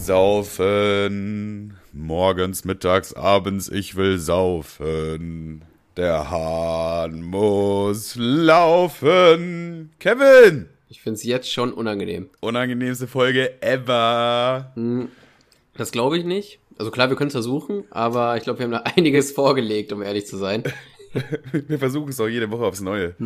Saufen. Morgens, mittags, abends, ich will saufen. Der Hahn muss laufen. Kevin! Ich find's jetzt schon unangenehm. Unangenehmste Folge ever. Das glaube ich nicht. Also klar, wir können es versuchen, aber ich glaube, wir haben da einiges vorgelegt, um ehrlich zu sein. Wir versuchen es auch jede Woche aufs Neue.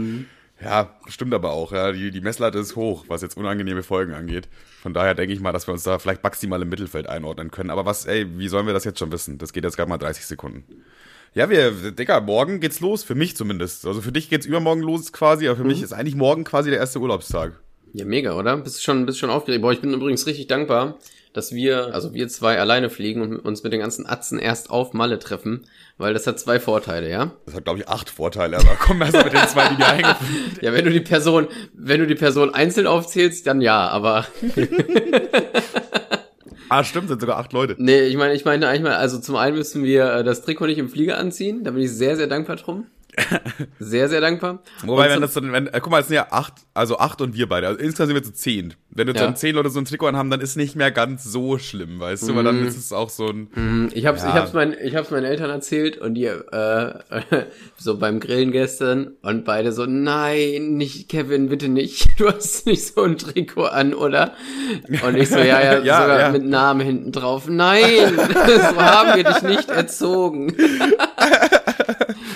Ja, stimmt aber auch. Ja. Die, die Messlatte ist hoch, was jetzt unangenehme Folgen angeht. Von daher denke ich mal, dass wir uns da vielleicht maximal im Mittelfeld einordnen können. Aber was, ey, wie sollen wir das jetzt schon wissen? Das geht jetzt gerade mal 30 Sekunden. Ja, wir, Digga, morgen geht's los, für mich zumindest. Also für dich geht's übermorgen los quasi, aber für mich ist eigentlich morgen quasi der erste Urlaubstag. Ja, mega, oder? Bist du schon, bist schon aufgeregt? Boah, ich bin übrigens richtig dankbar, dass wir, also wir zwei alleine fliegen und uns mit den ganzen Atzen erst auf Malle treffen, weil das hat zwei Vorteile, ja? Das hat, glaube ich, acht Vorteile, aber komm erst mit den zwei, die dir eingefallen Ja, wenn du die Person, wenn du die Person einzeln aufzählst, dann ja, aber Ah, stimmt, sind sogar acht Leute. nee, ich meine, ich meine eigentlich mal, also zum einen müssen wir äh, das Trikot nicht im Flieger anziehen, da bin ich sehr, sehr dankbar drum. Sehr, sehr dankbar. Wobei, wenn das dann, wenn, äh, guck mal, es sind ja acht, also acht und wir beide. Also insgesamt sind wir zu zehn. Wenn jetzt Ja. dann zehn Leute so ein Trikot anhaben, dann ist nicht mehr ganz so schlimm, weißt du, weil dann ist es auch so ein, Ich hab's, Ja. ich hab's, mein, ich hab's meinen Eltern erzählt und die äh, so beim Grillen gestern und beide so, nein, nicht Kevin, bitte nicht. Du hast nicht so ein Trikot an, oder? Und ich so, ja, ja, Ja, sogar ja. mit Namen hinten drauf. Nein, so haben wir dich nicht erzogen.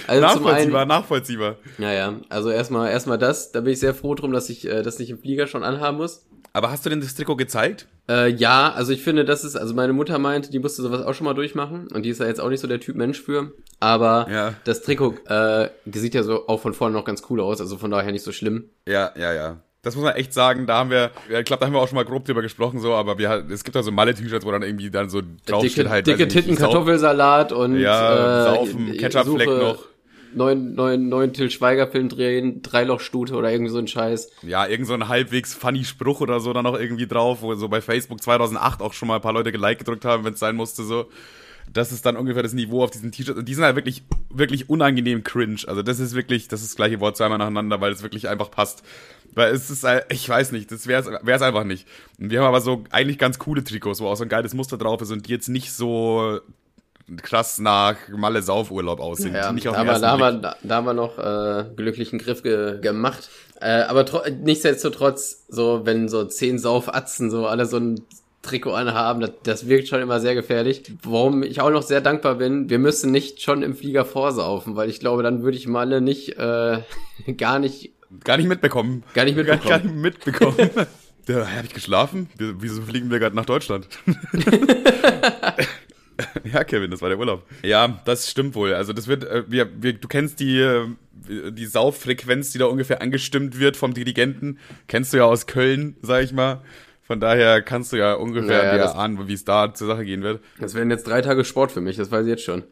Also nachvollziehbar, einen, nachvollziehbar. ja, ja, also erstmal, erstmal das, da bin ich sehr froh drum, dass ich äh, das nicht im Flieger schon anhaben muss. Aber hast du denn das Trikot gezeigt? Äh, ja, also ich finde, das ist, also meine Mutter meinte, die musste sowas auch schon mal durchmachen und die ist ja jetzt auch nicht so der Typ Mensch für. Aber Ja. das Trikot äh, sieht ja so auch von vorne noch ganz cool aus, also von daher nicht so schlimm. Ja, ja, ja. Das muss man echt sagen, da haben wir, ich glaube, da haben wir auch schon mal grob drüber gesprochen, so, aber wir, es gibt da so Malle-T-Shirts, wo dann irgendwie dann so draufsteht dicke halt. dicke Titten, Kartoffelsalat und Ja, äh, saufen, Ketchupfleck noch. Neun, neun, neun Till Schweiger-Film drehen, Dreilochstute oder irgendwie so ein Scheiß. Ja, irgend so ein halbwegs funny Spruch oder so dann noch irgendwie drauf, wo so bei Facebook 2008 auch schon mal ein paar Leute geliked gedrückt haben, wenn es sein musste, so. Das ist dann ungefähr das Niveau auf diesen T-Shirts. Und die sind halt wirklich, wirklich unangenehm cringe. Also das ist wirklich, das ist das gleiche Wort zweimal nacheinander, weil es wirklich einfach passt. Weil es ist, halt- ich weiß nicht, das wäre es einfach nicht. Wir haben aber so eigentlich ganz coole Trikots, wo auch so ein geiles Muster drauf ist und die jetzt nicht so krass nach Malle Saufurlaub aussehen. Ja, nicht auf den aber da haben, wir, da, da haben wir noch äh, glücklichen Griff ge gemacht. Äh, aber tro- nichtsdestotrotz, so wenn so zehn Saufatzen so alle so ein Trikot anhaben, das, das wirkt schon immer sehr gefährlich. Warum ich auch noch sehr dankbar bin, wir müssen nicht schon im Flieger vorsaufen, weil ich glaube, dann würde ich Malle nicht, äh, gar nicht, Gar nicht mitbekommen. gar nicht Gar, mitbekommen. gar nicht mitbekommen. Ja, habe ich geschlafen? Wieso fliegen wir gerade nach Deutschland? ja, Kevin, das war der Urlaub. Ja, das stimmt wohl. Also das wird, äh, wir, wir, du kennst die, äh, die Sauffrequenz, die da ungefähr angestimmt wird vom Dirigenten. Kennst du ja aus Köln, sag ich mal. Von daher kannst du ja ungefähr Naja, dir das- ahnen, wie es da zur Sache gehen wird. Das wären jetzt drei Tage Sport für mich, das weiß ich jetzt schon.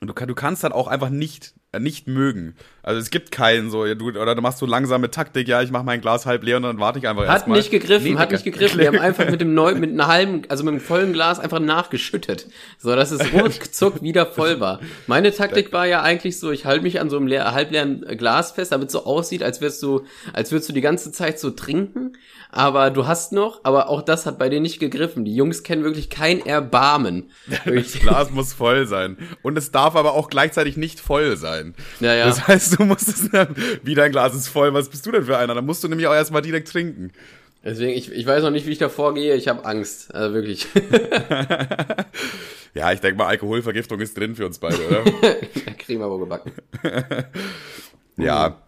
Und du, kann, du kannst dann auch einfach nicht, äh, nicht mögen. Also es gibt keinen so, du, oder du machst so langsame Taktik, ja, ich mach mein Glas halb leer und dann warte ich einfach Hat nicht gegriffen, Nee, hat nicht gegriffen. Wir haben einfach mit dem neu, mit einer halben, also mit einem vollen Glas einfach nachgeschüttet. So, dass es ruckzuck wieder voll war. Meine Taktik war ja eigentlich so, ich halte mich an so einem leer, halbleeren Glas fest, damit es so aussieht, als würdest du, als würdest du die ganze Zeit so trinken. Aber du hast noch, aber auch das hat bei denen nicht gegriffen. Die Jungs kennen wirklich kein Erbarmen. Das. Glas muss voll sein. Und es darf aber auch gleichzeitig nicht voll sein. Ja, ja. Das heißt, du musst es wie dein Glas ist voll, was bist du denn für einer? Dann musst du nämlich auch erstmal direkt trinken. Deswegen, ich, ich weiß noch nicht, wie ich da vorgehe. Ich habe Angst. Also wirklich. Ja, ich denke mal, Alkoholvergiftung ist drin für uns beide, oder? Kriegen wir wohl gebacken. ja.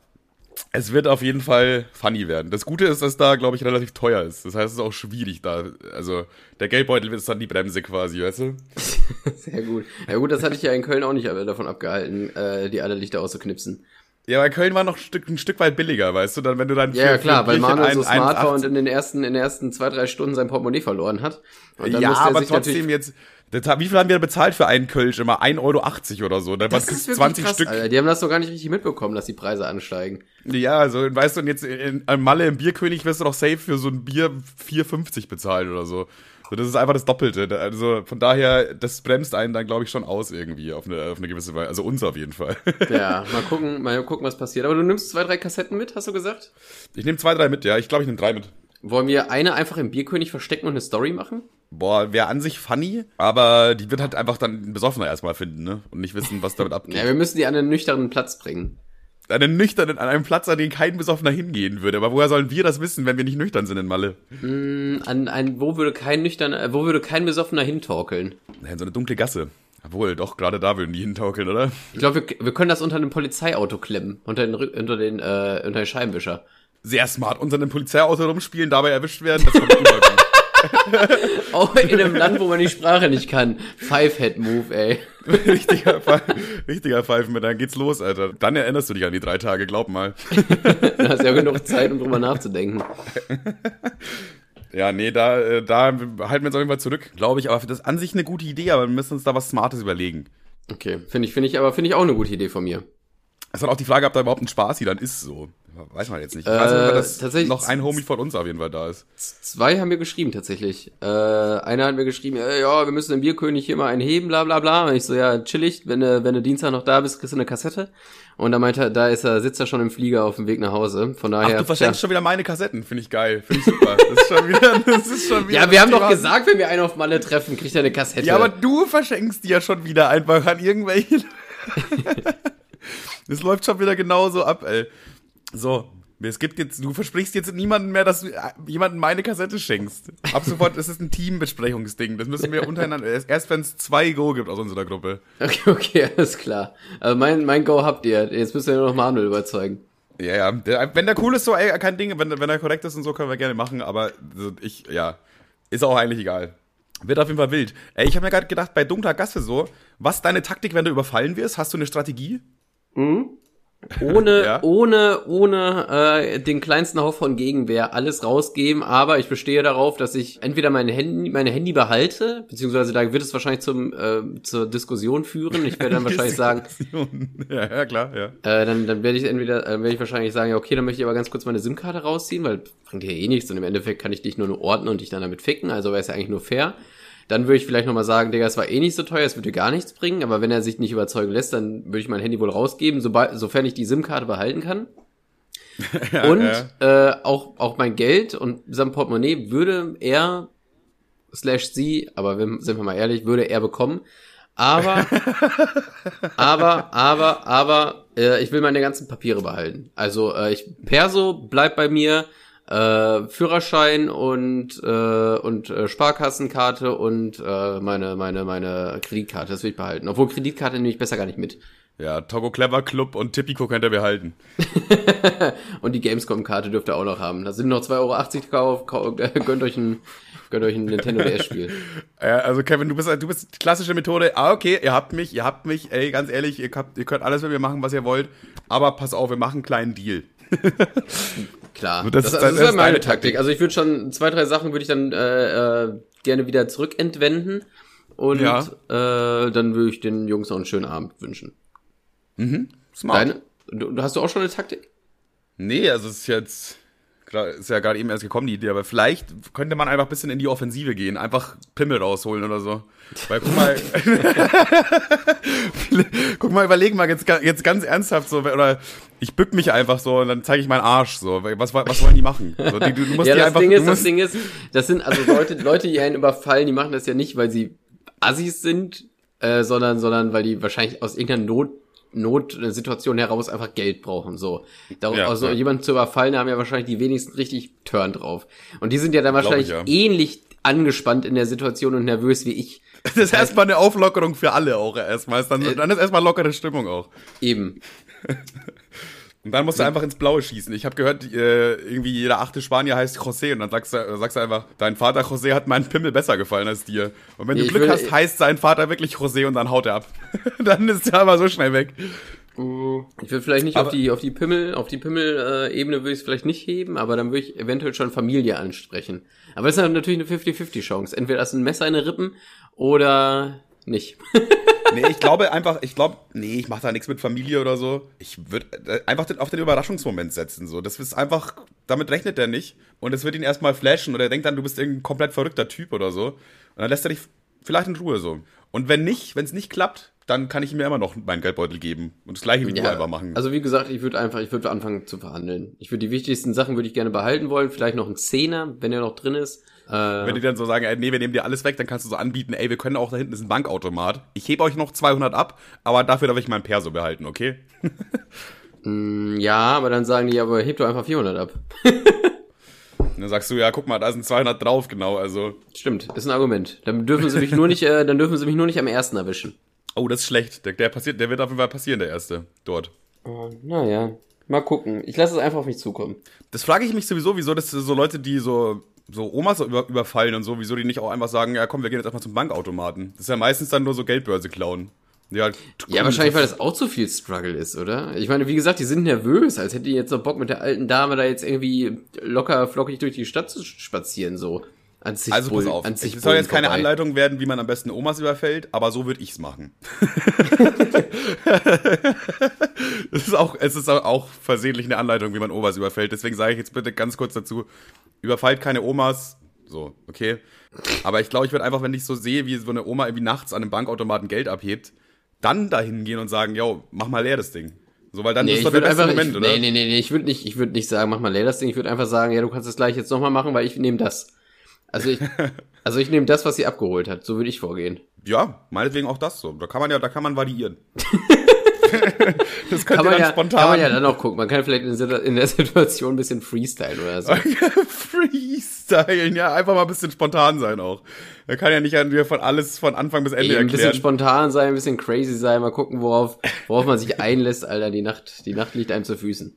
Es wird auf jeden Fall funny werden. Das Gute ist, dass da, glaube ich, relativ teuer ist. Das heißt, es ist auch schwierig da. Also, der Geldbeutel ist dann die Bremse quasi, weißt du? Sehr gut. Ja gut, das hatte ich ja in Köln auch nicht davon abgehalten, äh, die alle Lichter auszuknipsen. Ja, aber Köln war noch ein Stück, ein Stück weit billiger, weißt du? Dann, wenn du dann Ja, ja klar, weil Manuel so ein- smart war 1,80 und in den ersten, in den ersten zwei, drei Stunden sein Portemonnaie verloren hat. Und dann ja, musste er aber trotzdem jetzt. Das Wie viel haben wir bezahlt für einen Kölsch? Immer 1,80 Euro oder so. Da Das war ist wirklich 20 krass, Stück. Alter. Die haben das doch gar nicht richtig mitbekommen, dass die Preise ansteigen. Ja, also weißt du, und jetzt in, in Malle im Bierkönig wirst du doch safe für so ein Bier 4,50 bezahlen oder so. So, Das ist einfach das Doppelte. Da- Also von daher, das bremst einen dann, glaube ich, schon aus irgendwie auf eine, auf eine gewisse Weise. Also uns auf jeden Fall. Ja, mal gucken, mal gucken, was passiert. Aber du nimmst zwei, drei Kassetten mit, hast du gesagt? Ich nehme zwei, drei mit, ja. Ich glaube, ich nehme drei mit. Wollen wir eine einfach im Bierkönig verstecken und eine Story machen? Boah, wäre an sich funny, aber die wird halt einfach dann einen Besoffener erstmal finden, ne? Und nicht wissen, was damit abgeht. Ja, wir müssen die an einen nüchternen Platz bringen. Einen nüchternen, an einem Platz, an den kein Besoffener hingehen würde. Aber woher sollen wir das wissen, wenn wir nicht nüchtern sind in Malle? Mm, an ein, wo würde kein nüchterner, wo würde kein Besoffener hintorkeln? In so eine dunkle Gasse. Obwohl, doch, gerade da würden die hintorkeln, oder? Ich glaube, wir, wir können das unter einem Polizeiauto klemmen. Unter den, unter den, äh, unter den Scheibenwischer. Sehr smart. Unter einem Polizeiauto rumspielen, dabei erwischt werden, das kommt. Auch in einem Land, wo man die Sprache nicht kann. Five-Head-Move, ey. richtiger, richtiger Pfeifen, dann geht's los, Alter. Dann erinnerst du dich an die drei Tage, glaub mal. Du hast ja genug Zeit, um drüber nachzudenken. Ja, nee, da, äh, da halten wir uns auf jeden Fall zurück, glaube ich. Aber das ist an sich eine gute Idee, aber wir müssen uns da was Smartes überlegen. Okay, finde ich, finde ich, aber finde ich auch eine gute Idee von mir. Es hat auch die Frage, ob da überhaupt ein Spaß hier dann ist, so. Weiß man jetzt nicht. Ich weiß nicht, Äh, das tatsächlich- noch ein Homie von uns auf jeden Fall da ist. Zwei haben mir geschrieben tatsächlich. Äh, einer hat mir geschrieben, äh, ja, wir müssen den Bierkönig hier mal einen heben, bla bla bla. Und ich so, ja, chillig, wenn du, wenn du Dienstag noch da bist, kriegst du eine Kassette. Und da meinte er, da ist er, sitzt er schon im Flieger auf dem Weg nach Hause. Von Ach, daher. du verschenkst tja. schon wieder meine Kassetten. Finde ich geil. Finde ich super. Das ist schon wieder, das ist schon wieder. Ja, wir haben doch gesagt, wenn wir einen auf Malle treffen, kriegt er eine Kassette. Ja, aber du verschenkst die ja schon wieder einfach an irgendwelche. das läuft schon wieder genauso ab, ey. So. Es gibt jetzt, du versprichst jetzt niemanden mehr, dass du äh, jemanden meine Kassette schenkst. Ab sofort, ist ein Teambesprechungsding. Das müssen wir untereinander, erst, erst wenn es zwei Go gibt aus unserer Gruppe. Okay, okay, alles klar. Also mein, mein Go habt ihr. Jetzt müsst ihr nur noch Manuel überzeugen. Ja, ja. Der, wenn der cool ist, so, ey, kein Ding. Wenn, wenn er korrekt ist und so, können wir gerne machen. Aber ich, ja, ist auch eigentlich egal. Wird auf jeden Fall wild. Ey, ich habe mir gerade gedacht, bei dunkler Gasse so, was deine Taktik, wenn du überfallen wirst? Hast du eine Strategie? Ohne, Ja. ohne, ohne äh, den kleinsten Hauch von Gegenwehr alles rausgeben, aber ich bestehe darauf, dass ich entweder mein Handy, meine Handy behalte, beziehungsweise da wird es wahrscheinlich zum äh, zur Diskussion führen. Ich werde dann wahrscheinlich sagen, ja, ja, klar, ja. äh, dann, dann werde ich entweder, äh, werde ich wahrscheinlich sagen, ja, okay, dann möchte ich aber ganz kurz meine SIM-Karte rausziehen, weil bringt dir eh nichts und im Endeffekt kann ich dich nur nur ordnen und dich dann damit ficken, also wäre es ja eigentlich nur fair. Dann würde ich vielleicht nochmal sagen, Digga, es war eh nicht so teuer, es würde gar nichts bringen, aber wenn er sich nicht überzeugen lässt, dann würde ich mein Handy wohl rausgeben, sobald, sofern ich die SIM-Karte behalten kann. und ja. Äh, auch, auch mein Geld und sein Portemonnaie würde er, slash sie, aber wenn, sind wir mal ehrlich, würde er bekommen. Aber, aber, aber, aber, äh, ich will meine ganzen Papiere behalten. Also äh, ich Perso bleibt bei mir, äh, Führerschein und äh, und äh, Sparkassenkarte und äh, meine meine meine Kreditkarte, das will ich behalten. Obwohl Kreditkarte nehme ich besser gar nicht mit. Ja, Togo Clever Club und Tipico könnt ihr behalten. Und die Gamescom-Karte dürft ihr auch noch haben. Da sind noch 2,80 Euro drauf. Kau- äh, Gönnt euch ein, gönnt euch ein Nintendo DS-Spiel. Ja, also Kevin, du bist, du bist die klassische Methode. Ah, okay, ihr habt mich, ihr habt mich, ey, ganz ehrlich, ihr, habt, ihr könnt alles mit mir machen, was ihr wollt. Aber pass auf, wir machen einen kleinen Deal. Klar. Das Das, ist- das, ist ja meine Taktik. Taktik. Also ich würde schon, zwei, drei Sachen würde ich dann äh, äh, gerne wieder zurückentwenden. Und Ja. äh, dann würde ich den Jungs noch einen schönen Abend wünschen. Smart. Deine, du- hast du auch schon eine Taktik? Nee, also es ist jetzt, klar, ist ja gerade eben erst gekommen, die Idee, aber vielleicht könnte man einfach ein bisschen in die Offensive gehen, einfach Pimmel rausholen oder so. Weil guck mal, guck mal, überleg mal jetzt, jetzt ganz ernsthaft so, oder ich bück mich einfach so und dann zeige ich meinen Arsch so. Was, was wollen die machen? So, die, du, du musst ja, die das einfach, Ding du ist, das Ding ist, das sind also Leute, Leute, die einen überfallen, die machen das ja nicht, weil sie Assis sind, äh, sondern, sondern weil die wahrscheinlich aus irgendeiner Not Notsituation heraus einfach Geld brauchen. So. Darum, Ja, also ja. jemanden zu überfallen, da haben ja wahrscheinlich die wenigsten richtig Turn drauf. Und die sind ja dann wahrscheinlich ich, ja. ähnlich angespannt in der Situation und nervös wie ich. Das ist erstmal eine Auflockerung für alle auch erstmal. Dann, Äh, dann ist erstmal lockere Stimmung auch. Eben. Und dann musst du einfach ins Blaue schießen. Ich habe gehört, äh, irgendwie jeder achte Spanier heißt José und dann sagst du, sagst du einfach, dein Vater José hat meinen Pimmel besser gefallen als dir. Und wenn du Ich Glück will- hast, heißt sein Vater wirklich José und dann haut er ab. dann ist er aber so schnell weg. Ich will vielleicht nicht Aber- auf die auf die Pimmel auf die Pimmel äh, Ebene würde ich es vielleicht nicht heben, aber dann würde ich eventuell schon Familie ansprechen. Aber es ist natürlich eine 50-50 Chance. Entweder hast du ein Messer in den Rippen oder nicht. Nee, ich glaube einfach, ich glaube, nee, ich mache da nichts mit Familie oder so. Ich würde einfach den, auf den Überraschungsmoment setzen. So, das ist einfach, damit rechnet er nicht. Und es wird ihn erstmal flashen oder er denkt dann, du bist irgendein komplett verrückter Typ oder so. Und dann lässt er dich vielleicht in Ruhe so. Und wenn nicht, wenn es nicht klappt, dann kann ich ihm ja immer noch meinen Geldbeutel geben und das gleiche wie du einfach machen. Also wie gesagt, ich würde einfach, ich würde anfangen zu verhandeln. Ich würde die wichtigsten Sachen würde ich gerne behalten wollen, vielleicht noch einen Zehner, wenn er noch drin ist. Äh, wenn die dann so sagen, ey, nee, wir nehmen dir alles weg, dann kannst du so anbieten, ey, wir können auch da hinten ist ein Bankautomat. Ich hebe euch noch 200 ab, aber dafür darf ich meinen Perso behalten, okay? Mm, ja, aber dann sagen die, aber heb doch einfach 400 ab. dann sagst du, ja, guck mal, da sind 200 drauf, genau, also. Stimmt, ist ein Argument. Dann dürfen sie mich nur nicht, äh, dann dürfen sie mich nur nicht am ersten erwischen. Oh, das ist schlecht. Der, der passiert, der wird auf jeden Fall passieren, der erste, dort. Oh, naja, mal gucken. Ich lasse es einfach auf mich zukommen. Das frage ich mich sowieso, wieso das so Leute, die so so Omas über, überfallen und so, wieso die nicht auch einfach sagen, ja komm, wir gehen jetzt einfach zum Bankautomaten. Das ist ja meistens dann nur so Geldbörse klauen. Ja, halt ja, wahrscheinlich, weil das auch zu viel Struggle ist, oder? Ich meine, wie gesagt, die sind nervös, als hätte die jetzt noch Bock mit der alten Dame da jetzt irgendwie locker flockig durch die Stadt zu spazieren, so. An sich also pass auf, es soll jetzt keine vorbei. Anleitung werden, wie man am besten Omas überfällt, aber so würde ich's machen. es ist auch, es ist auch versehentlich eine Anleitung, wie man Omas überfällt. Deswegen sage ich jetzt bitte ganz kurz dazu: Überfallt keine Omas. So, okay. Aber ich glaube, ich würde einfach, wenn ich so sehe, wie so eine Oma irgendwie nachts an einem Bankautomaten Geld abhebt, dann dahin gehen und sagen, yo, mach mal leer das Ding. So, weil dann nee, ist doch der beste einfach, Moment, ich, oder? Nee, nee, nee, nee, ich würde nicht, ich würde nicht sagen, mach mal leer das Ding. Ich würde einfach sagen, ja, du kannst es gleich jetzt nochmal machen, weil ich nehme das. Also ich, also ich nehme das, was sie abgeholt hat. So würde ich vorgehen. Ja, meinetwegen auch das so. Da kann man ja, da kann man variieren. das könnte man ja, spontan. Kann man ja dann auch gucken. Man kann vielleicht in der Situation ein bisschen freestylen oder so. freestylen, ja, einfach mal ein bisschen spontan sein auch. Man kann ja nicht von alles von Anfang bis Ende Ey, ein erklären. Ein bisschen spontan sein, ein bisschen crazy sein, mal gucken, worauf, worauf man sich einlässt, Alter. Die Nacht, die Nacht liegt einem zu Füßen.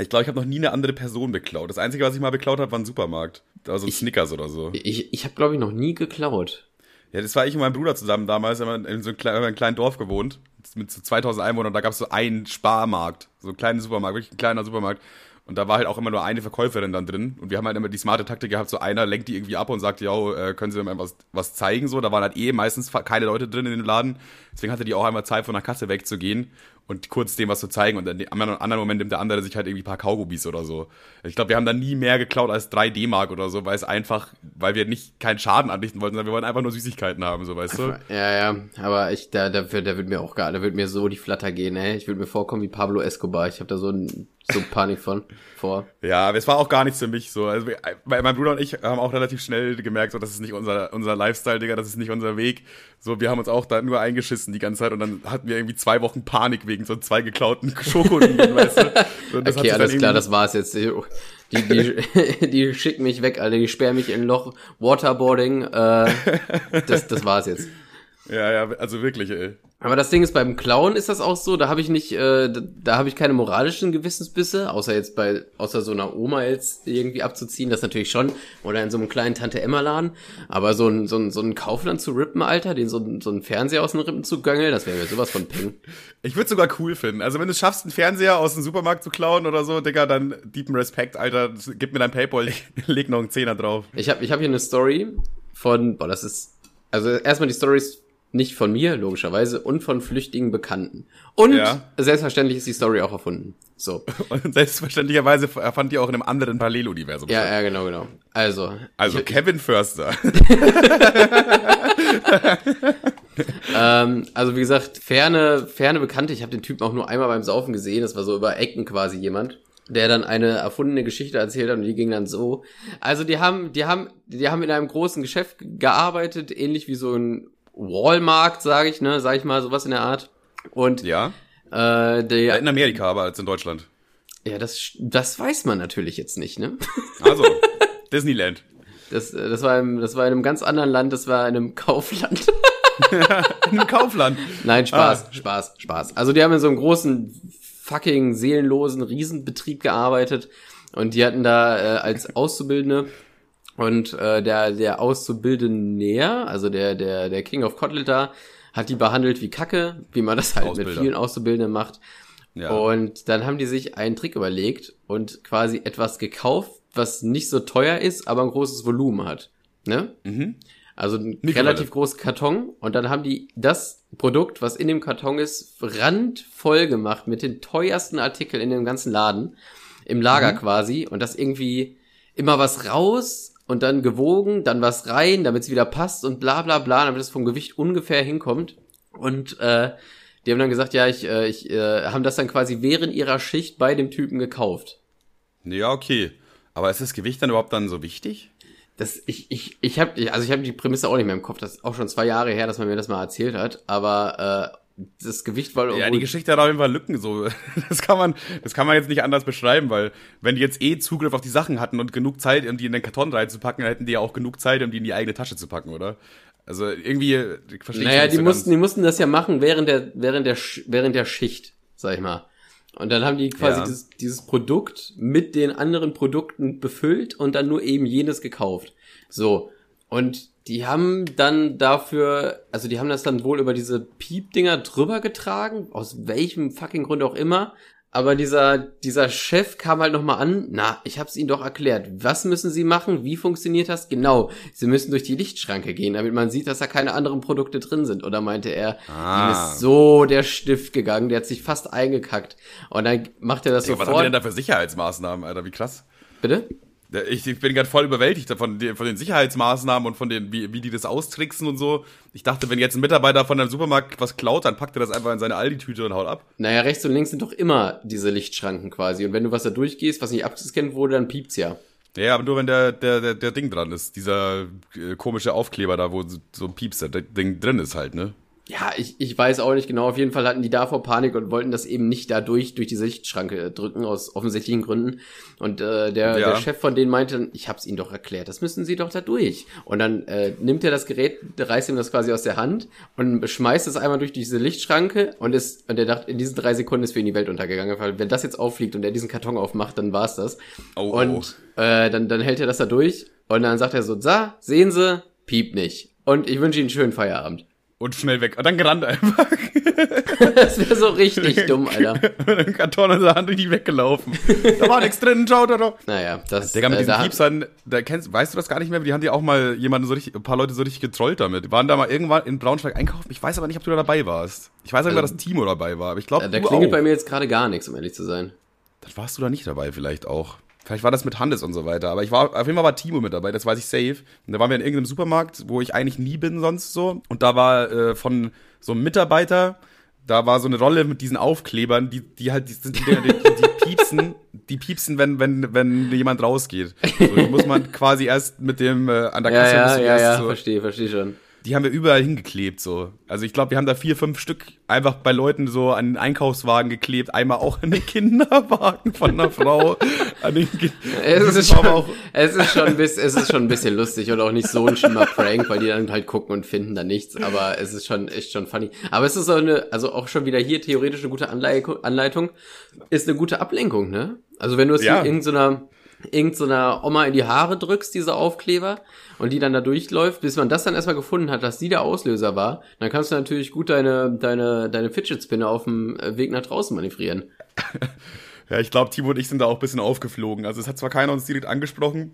Ich glaube, ich habe noch nie eine andere Person beklaut. Das Einzige, was ich mal beklaut habe, war ein Supermarkt. Also ein ich, Snickers oder so. Ich, ich habe, glaube ich, noch nie geklaut. Ja, das war ich und mein Bruder zusammen damals. Wir haben in so einem, kleinen Dorf gewohnt. Mit so 2000 Einwohnern. Da gab es so einen Sparmarkt. So einen kleinen Supermarkt. Wirklich ein kleiner Supermarkt. Und da war halt auch immer nur eine Verkäuferin dann drin. Und wir haben halt immer die smarte Taktik gehabt, so einer lenkt die irgendwie ab und sagt, ja, äh, können Sie mir mal was, was zeigen? So, da waren halt eh meistens keine Leute drin in dem Laden. Deswegen hatte die auch einmal Zeit, von der Kasse wegzugehen und kurz dem was zu zeigen und dann am anderen Moment nimmt der andere sich halt irgendwie ein paar Kaugummis oder so. Ich glaube, wir haben dann nie mehr geklaut als 3 D-Mark oder so, weil es einfach, weil wir nicht keinen Schaden anrichten wollten, sondern wir wollten einfach nur Süßigkeiten haben, so weißt du? Ja, ja, aber ich, da, da, da wird mir auch gar, da wird mir so die Flatter gehen, ey. Ich würde mir vorkommen wie Pablo Escobar. Ich habe da so, ein, so Panik von vor. Ja, es war auch gar nichts für mich so. Also mein Bruder und ich haben auch relativ schnell gemerkt, so das ist nicht unser unser Lifestyle, Digga, das ist nicht unser Weg. So, wir haben uns auch da nur eingeschissen die ganze Zeit und dann hatten wir irgendwie zwei Wochen Panik wegen so zwei geklauten Schokolieferten, weißt du? So, okay, alles klar, das war's jetzt. Die, die, die schicken mich weg, Alter, die sperren mich in ein Loch. Waterboarding, äh, das, das war's jetzt. Ja, ja, also wirklich, ey. Aber das Ding ist, beim Klauen ist das auch so, da habe ich nicht, äh, da, da habe ich keine moralischen Gewissensbisse, außer jetzt bei, außer so einer Oma jetzt irgendwie abzuziehen, das natürlich schon, oder in so einem kleinen Tante-Emma-Laden, aber so ein, so ein, so ein Kaufland zu rippen, Alter, den so, so ein Fernseher aus den Rippen zu göngeln, das wäre mir sowas von ping. Ich würde sogar cool finden, also wenn du es schaffst, einen Fernseher aus dem Supermarkt zu klauen oder so, Digga, dann deepen Respekt, Alter, gib mir dein Paypal, leg noch einen Zehner drauf. Ich habe ich hab hier eine Story von, boah, das ist, also erstmal die Story ist nicht von mir, logischerweise, und von flüchtigen Bekannten. Und ja. selbstverständlich ist die Story auch erfunden. So. Und selbstverständlicherweise erfand die auch in einem anderen Paralleluniversum. Ja, ja, genau, genau. Also. Also ich, Kevin Förster. ähm, also wie gesagt, ferne, ferne Bekannte. Ich habe den Typen auch nur einmal beim Saufen gesehen. Das war so über Ecken quasi jemand der dann eine erfundene Geschichte erzählt hat und die ging dann so. Also die haben, die haben, die haben in einem großen Geschäft gearbeitet, ähnlich wie so ein Walmart, sage ich, ne, sag ich mal, sowas in der Art. Und ja. Äh, der, in Amerika, aber als in Deutschland. Ja, das, das weiß man natürlich jetzt nicht, ne? Also, Disneyland. Das, das, war im, das war in einem ganz anderen Land, das war in einem Kaufland. in einem Kaufland. Nein, Spaß, ah. Spaß, Spaß. Also die haben in so einem großen, fucking seelenlosen Riesenbetrieb gearbeitet und die hatten da äh, als Auszubildende und äh, der, der Auszubildende, also der, der, der King of Kotlet da, hat die behandelt wie Kacke, wie man das halt mit vielen Auszubildenden macht. Ja. Und dann haben die sich einen Trick überlegt und quasi etwas gekauft, was nicht so teuer ist, aber ein großes Volumen hat. Ne? Mhm. Also ein nicht relativ großes Karton und dann haben die das Produkt, was in dem Karton ist, randvoll gemacht mit den teuersten Artikeln in dem ganzen Laden, im Lager mhm. quasi und das irgendwie immer was raus, und dann gewogen, dann was rein, damit es wieder passt und bla bla bla, damit es vom Gewicht ungefähr hinkommt. Und äh, die haben dann gesagt, ja, ich, äh, ich äh, haben das dann quasi während ihrer Schicht bei dem Typen gekauft. Ja, okay. Aber ist das Gewicht dann überhaupt dann so wichtig? Das, ich, ich, ich habe, also ich habe die Prämisse auch nicht mehr im Kopf. Das ist auch schon zwei Jahre her, dass man mir das mal erzählt hat. Aber äh, das Gewicht war Ja, die Geschichte hat auf jeden Fall Lücken. So, das kann man, das kann man jetzt nicht anders beschreiben, weil wenn die jetzt eh Zugriff auf die Sachen hatten und genug Zeit, um die in den Karton reinzupacken, dann hätten die ja auch genug Zeit, um die in die eigene Tasche zu packen, oder? Also irgendwie ich verstehe Naja, die so mussten, ganz. die mussten das ja machen während der, während der, während der Schicht, sag ich mal. Und dann haben die quasi ja. dieses, dieses Produkt mit den anderen Produkten befüllt und dann nur eben jenes gekauft. So. Und die haben dann dafür, also die haben das dann wohl über diese Piepdinger drüber getragen, aus welchem fucking Grund auch immer. Aber dieser, dieser Chef kam halt nochmal an, na, ich hab's ihnen doch erklärt. Was müssen sie machen? Wie funktioniert das? Genau, sie müssen durch die Lichtschranke gehen, damit man sieht, dass da keine anderen Produkte drin sind. Oder meinte er, ah. ihm ist so der Stift gegangen, der hat sich fast eingekackt. Und dann macht er das ja, sofort. Was haben die denn da für Sicherheitsmaßnahmen, Alter? Wie krass. Bitte? Ich, ich bin gerade voll überwältigt von, von den Sicherheitsmaßnahmen und von den, wie, wie die das austricksen und so. Ich dachte, wenn jetzt ein Mitarbeiter von einem Supermarkt was klaut, dann packt er das einfach in seine Aldi-Tüte und haut ab. Naja, rechts und links sind doch immer diese Lichtschranken quasi. Und wenn du was da durchgehst, was nicht abgescannt wurde, dann piept's ja. Ja, aber nur wenn der, der, der, der Ding dran ist. Dieser äh, komische Aufkleber da, wo so ein Pieps, der Ding drin ist halt, ne? Ja, ich, ich weiß auch nicht genau. Auf jeden Fall hatten die davor Panik und wollten das eben nicht dadurch durch die Sichtschranke drücken, aus offensichtlichen Gründen. Und äh, der, ja. der Chef von denen meinte, ich hab's ihnen doch erklärt, das müssen sie doch da durch. Und dann äh, nimmt er das Gerät, reißt ihm das quasi aus der Hand und schmeißt es einmal durch diese Lichtschranke und ist, und er dachte, in diesen drei Sekunden ist für ihn die Welt untergegangen. Weil wenn das jetzt auffliegt und er diesen Karton aufmacht, dann war's das. Oh, oh. und Äh, dann, dann hält er das da durch und dann sagt er so, sa, sehen Sie, piep nicht. Und ich wünsche Ihnen einen schönen Feierabend und schnell weg. Und dann gerannt einfach. das wäre so richtig dumm, Alter. Mit einem Karton in der Hand die weggelaufen. da war nichts drin, ciao, ciao. Naja, das Digga, mit äh, diesen Piepsern, da kennst, weißt du das gar nicht mehr? Die haben ja auch mal jemanden so richtig, ein paar Leute so richtig getrollt damit. Die waren da mal irgendwann in Braunschweig einkaufen. Ich weiß aber nicht, ob du da dabei warst. Ich weiß nicht, also, dass Timo dabei war, aber ich glaube, äh, Da klingelt auch. bei mir jetzt gerade gar nichts, um ehrlich zu sein. Dann warst du da nicht dabei vielleicht auch. Vielleicht war das mit Handes und so weiter. Aber ich war, auf jeden Fall war Timo mit dabei, das weiß ich safe. Und da waren wir in irgendeinem Supermarkt, wo ich eigentlich nie bin sonst so. Und da war äh, von so einem Mitarbeiter, da war so eine Rolle mit diesen Aufklebern, die, die halt, die, die, die, die piepsen, die piepsen, wenn, wenn, wenn jemand rausgeht. So, die muss man quasi erst mit dem äh, an der Kasse. Ja, ja, ja, ja, so, verstehe, verstehe schon die haben wir überall hingeklebt, so. Also ich glaube, wir haben da vier, fünf Stück einfach bei Leuten so an den Einkaufswagen geklebt, einmal auch an den Kinderwagen von einer Frau. es, ist schon, auch es, ist schon ein bisschen, es ist schon ein bisschen lustig und auch nicht so ein schlimmer Prank, weil die dann halt gucken und finden da nichts, aber es ist schon, echt schon funny. Aber es ist auch eine, also auch schon wieder hier theoretisch eine gute Anleitung, ist eine gute Ablenkung, ne? Also wenn du es ja. in irgendeiner, irgendeiner Oma in die Haare drückst, diese Aufkleber, und die dann da durchläuft, bis man das dann erstmal gefunden hat, dass sie der Auslöser war, dann kannst du natürlich gut deine, deine, deine Fidget Spinner auf dem äh, Weg nach draußen manövrieren. ja, ich glaube, Timo und ich sind da auch ein bisschen aufgeflogen. Also es hat zwar keiner uns direkt angesprochen,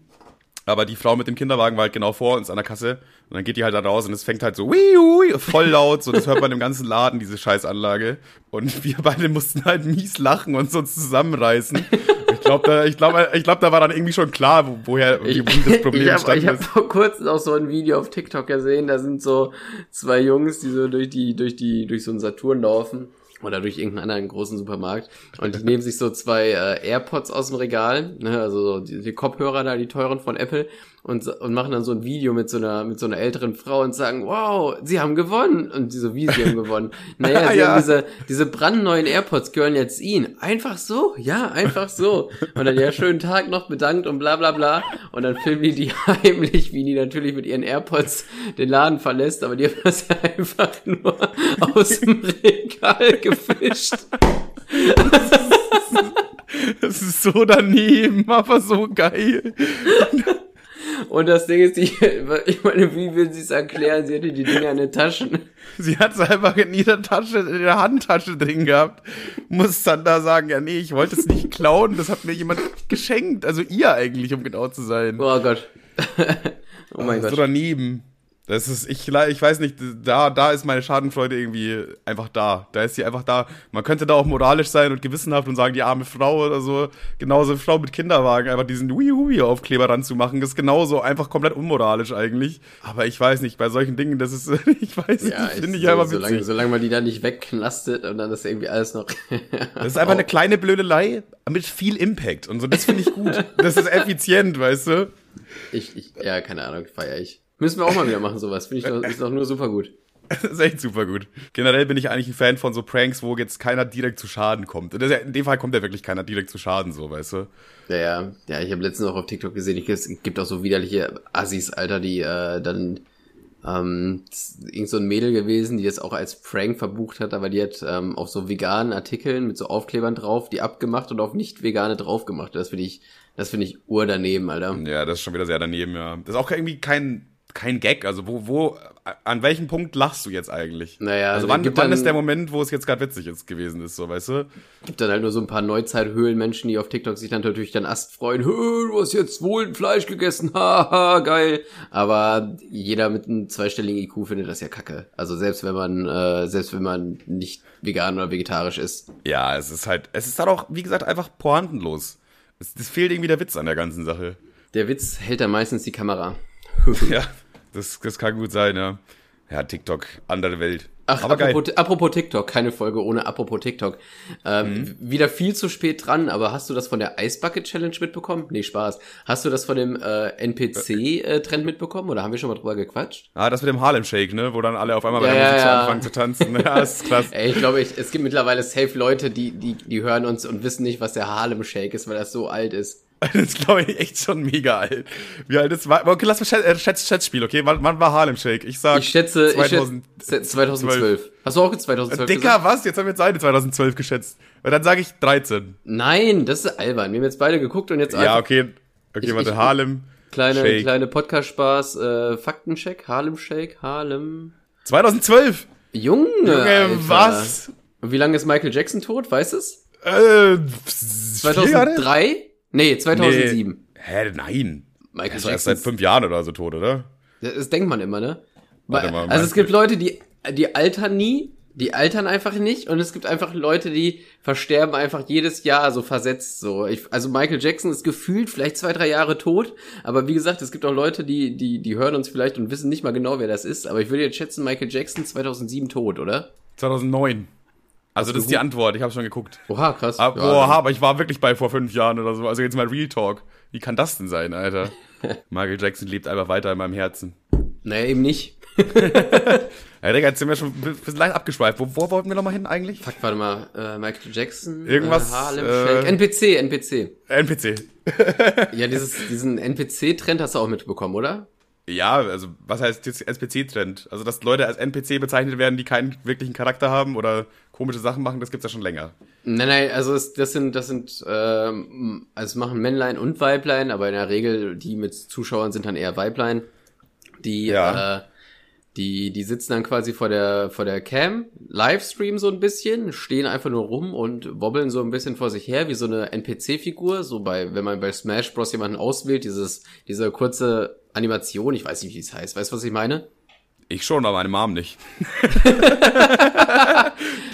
aber die Frau mit dem Kinderwagen war halt genau vor uns an der Kasse. Und dann geht die halt da raus und es fängt halt so wii, voll laut. So, das hört man im ganzen Laden, diese Scheißanlage. Und wir beide mussten halt mies lachen und so zusammenreißen. Ich glaube, da, ich glaube, ich glaube, da war dann irgendwie schon klar, wo, woher wie das Problem ich hab, Ich habe vor kurzem auch so ein Video auf TikTok gesehen. Da sind so zwei Jungs, die so durch die, durch die, durch so einen Saturn laufen oder durch irgendeinen anderen großen Supermarkt und die nehmen sich so zwei äh, AirPods aus dem Regal, ne, also so die, die Kopfhörer da, die teuren von Apple und, und machen dann so ein Video mit so einer mit so einer älteren Frau und sagen, wow, sie haben gewonnen und die so, wie sie haben gewonnen. Naja, sie ja. haben diese diese brandneuen AirPods gehören jetzt ihnen. Einfach so, ja, einfach so. Und dann ja schönen Tag noch bedankt und bla bla bla und dann filmen die die heimlich, wie die natürlich mit ihren AirPods den Laden verlässt, aber die haben das ja einfach nur aus dem Regal gefischt. Das ist so daneben, aber so geil. Und das Ding ist, ich, ich meine, wie will sie es erklären? Sie hatte die Dinger in den Taschen. Sie hat es einfach in ihrer Tasche, in der Handtasche drin gehabt. Muss dann da sagen, ja nee, ich wollte es nicht klauen, das hat mir jemand geschenkt. Also ihr eigentlich, um genau zu sein. Oh Gott. oh mein oh, Gott. So daneben. Das ist, ich, ich weiß nicht, da, da ist meine Schadenfreude irgendwie einfach da. Da ist sie einfach da. Man könnte da auch moralisch sein und gewissenhaft und sagen, die arme Frau oder so, genauso eine Frau mit Kinderwagen, einfach diesen Hui-Hui-Aufkleber ranzumachen, ist genauso einfach komplett unmoralisch eigentlich. Aber ich weiß nicht, bei solchen Dingen, das ist, ich weiß nicht, ja, finde ich so, einfach witzig. Solange, solange man die da nicht wegknastet und dann ist irgendwie alles noch. das ist einfach eine kleine Blödelei mit viel Impact und so, das finde ich gut. das ist effizient, weißt du? Ich, ich, ja, keine Ahnung, feier ich. Müssen wir auch mal wieder machen, sowas. Finde ich doch, ist doch nur super gut. Das ist echt super gut. Generell bin ich eigentlich ein Fan von so Pranks, wo jetzt keiner direkt zu Schaden kommt. In dem Fall kommt ja wirklich keiner direkt zu Schaden, so, weißt du? Ja, ja. Ja, ich habe letztens auch auf TikTok gesehen, es gibt auch so widerliche Assis, Alter, die äh, dann ähm, irgend so ein Mädel gewesen, die das auch als Prank verbucht hat, aber die hat ähm, auf so veganen Artikeln mit so Aufklebern drauf, die abgemacht und auf nicht vegane drauf gemacht. Das finde ich, das finde ich ur daneben, Alter. Ja, das ist schon wieder sehr daneben, ja. Das ist auch irgendwie kein kein Gag. Also wo, wo, an welchem Punkt lachst du jetzt eigentlich? Naja, also wann, wann dann, ist der Moment, wo es jetzt gerade witzig ist, gewesen ist, so, weißt du? Gibt dann halt nur so ein paar Neuzeit-Höhlenmenschen, die auf TikTok sich dann natürlich dann Ast freuen. Du hast jetzt wohl ein Fleisch gegessen, haha, geil. Aber jeder mit einem zweistelligen IQ findet das ja kacke. Also selbst wenn man, äh, selbst wenn man nicht vegan oder vegetarisch ist. Ja, es ist halt, es ist halt auch, wie gesagt, einfach pointenlos. Es, es fehlt irgendwie der Witz an der ganzen Sache. Der Witz hält dann meistens die Kamera. ja. Das, das kann gut sein, ja. Ja, TikTok, andere Welt. Ach, Aber apropos, geil. apropos TikTok, keine Folge ohne apropos TikTok. Ähm, mhm. Wieder viel zu spät dran, aber hast du das von der Ice Bucket Challenge mitbekommen? Nee, Spaß. Hast du das von dem äh, NPC-Trend äh, mitbekommen oder haben wir schon mal drüber gequatscht? Ah, das mit dem Harlem Shake, ne? Wo dann alle auf einmal bei ja, der Musik ja. anfangen zu tanzen. Ja, das ist krass. Ey, ich glaube, es gibt mittlerweile safe Leute, die, die, die hören uns und wissen nicht, was der Harlem Shake ist, weil das so alt ist. Das ist, glaube ich, echt schon mega alt. Wie alt ist war? Okay, lass mal Schätz, äh, Schätz, Schätzspiel, okay? Wann, wann war Harlem Shake? Ich sag ich schätze, 2000, ich schätze 2012. Hast du auch 2012 Dicker, gesagt? was? Jetzt haben wir jetzt beide 2012 geschätzt. Und dann sage ich 13. Nein, das ist albern. Wir haben jetzt beide geguckt und jetzt Ja, okay. Okay, ich, warte, ich, Harlem Kleine, Shake. kleine Podcast-Spaß, äh, Faktencheck, Harlem Shake, Harlem. 2012! Junge, Junge was? Und wie lange ist Michael Jackson tot? Weißt du es? Äh, 2003? Nee, 2007. Nee. Hä, nein. Michael Jackson. ist seit fünf Jahren oder so tot, oder? Das denkt man immer, ne? Warte mal, also es gibt Leute, die, die altern nie, die altern einfach nicht und es gibt einfach Leute, die versterben einfach jedes Jahr so versetzt so. Ich, also Michael Jackson ist gefühlt vielleicht zwei, drei Jahre tot, aber wie gesagt, es gibt auch Leute, die, die, die hören uns vielleicht und wissen nicht mal genau, wer das ist, aber ich würde jetzt schätzen, Michael Jackson 2007 tot, oder? 2009. Also das ist die Antwort, ich habe schon geguckt. Oha, krass. Aber, ja, oha, aber ich war wirklich bei vor fünf Jahren oder so. Also jetzt mal Real Talk. Wie kann das denn sein, Alter? Michael Jackson lebt einfach weiter in meinem Herzen. Naja, eben nicht. ja, Digga, jetzt sind wir schon ein bisschen leicht abgeschweift. Wo, wo wollten wir nochmal hin eigentlich? Fuck, warte mal. Äh, Michael Jackson. Irgendwas. Äh, Harlem äh, NPC, NPC. NPC. ja, dieses, diesen NPC-Trend hast du auch mitbekommen, oder? Ja, also was heißt jetzt NPC-Trend? Also dass Leute als NPC bezeichnet werden, die keinen wirklichen Charakter haben oder komische Sachen machen, das gibt's ja schon länger. Nein, nein, also es, das sind, das sind, ähm, also machen Männlein und Weiblein, aber in der Regel die mit Zuschauern sind dann eher Weiblein. Die, ja. äh, die, die sitzen dann quasi vor der, vor der Cam, Livestream so ein bisschen, stehen einfach nur rum und wobbeln so ein bisschen vor sich her, wie so eine NPC-Figur, so bei, wenn man bei Smash Bros. jemanden auswählt, dieses, diese kurze Animation, ich weiß nicht, wie es heißt. Weißt du, was ich meine? Ich schon, aber meine Mom nicht.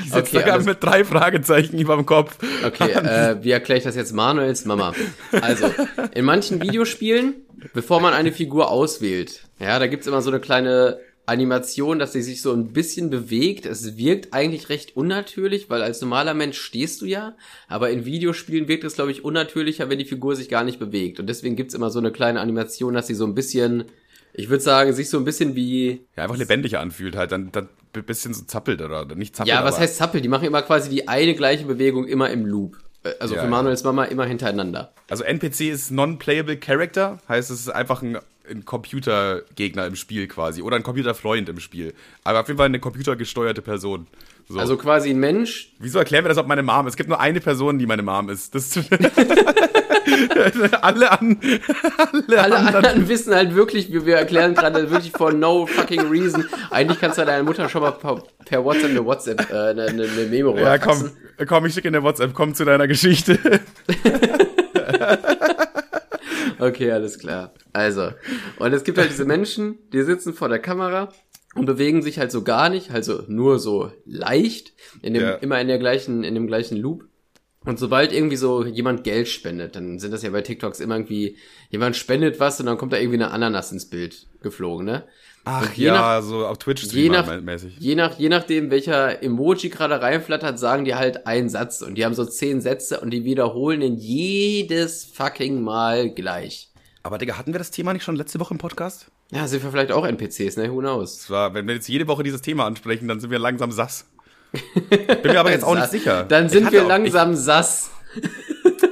Die sitzt okay, sogar mit drei Fragezeichen über dem Kopf. Okay, äh, wie erkläre ich das jetzt Manuels Mama? Also, in manchen Videospielen, bevor man eine Figur auswählt, ja, da gibt's immer so eine kleine Animation, dass sie sich so ein bisschen bewegt. Es wirkt eigentlich recht unnatürlich, weil als normaler Mensch stehst du ja, aber in Videospielen wirkt es, glaube ich, unnatürlicher, wenn die Figur sich gar nicht bewegt. Und deswegen gibt's immer so eine kleine Animation, dass sie so ein bisschen, ich würde sagen, sich so ein bisschen wie... Ja, einfach lebendiger anfühlt halt, dann, dann ein bisschen so zappelt oder nicht zappelt. Ja, was heißt zappelt? Die machen immer quasi die eine gleiche Bewegung immer im Loop. Äh, also ja, für Manuels Mama immer hintereinander. Also NPC ist Non-Playable Character, heißt es ist einfach ein ein Computergegner im Spiel quasi oder ein Computerfreund im Spiel. Aber auf jeden Fall eine computergesteuerte Person. So. Also quasi ein Mensch. Wieso erklären wir das, ob meine Mom ist? Es gibt nur eine Person, die meine Mom ist. Das alle an, alle, alle anderen. anderen wissen halt wirklich, wir, wir erklären gerade wirklich for no fucking reason. Eigentlich kannst du deiner Mutter schon mal per, per WhatsApp eine WhatsApp, äh, eine, eine Memo Ja, komm, komm, ich schicke eine WhatsApp, komm zu deiner Geschichte. Okay, alles klar. Also, und es gibt halt diese Menschen, die sitzen vor der Kamera und bewegen sich halt so gar nicht, also nur so leicht, in dem, Ja. immer in der gleichen, in dem gleichen Loop. Und sobald irgendwie so jemand Geld spendet, dann sind das ja bei TikToks immer irgendwie, jemand spendet was und dann kommt da irgendwie eine Ananas ins Bild geflogen, ne? Ach je ja, so auf Twitch je nach, mäßig. je nach, je nachdem, welcher Emoji gerade reinflattert, sagen die halt einen Satz und die haben so zehn Sätze und die wiederholen in jedes fucking Mal gleich. Aber Digga, hatten wir das Thema nicht schon letzte Woche im Podcast? Ja, sind wir vielleicht auch NPCs, ne? Who knows? Das war, wenn wir jetzt jede Woche dieses Thema ansprechen, dann sind wir langsam sass. Bin mir aber jetzt auch nicht sicher. Dann sind wir auch- langsam sass.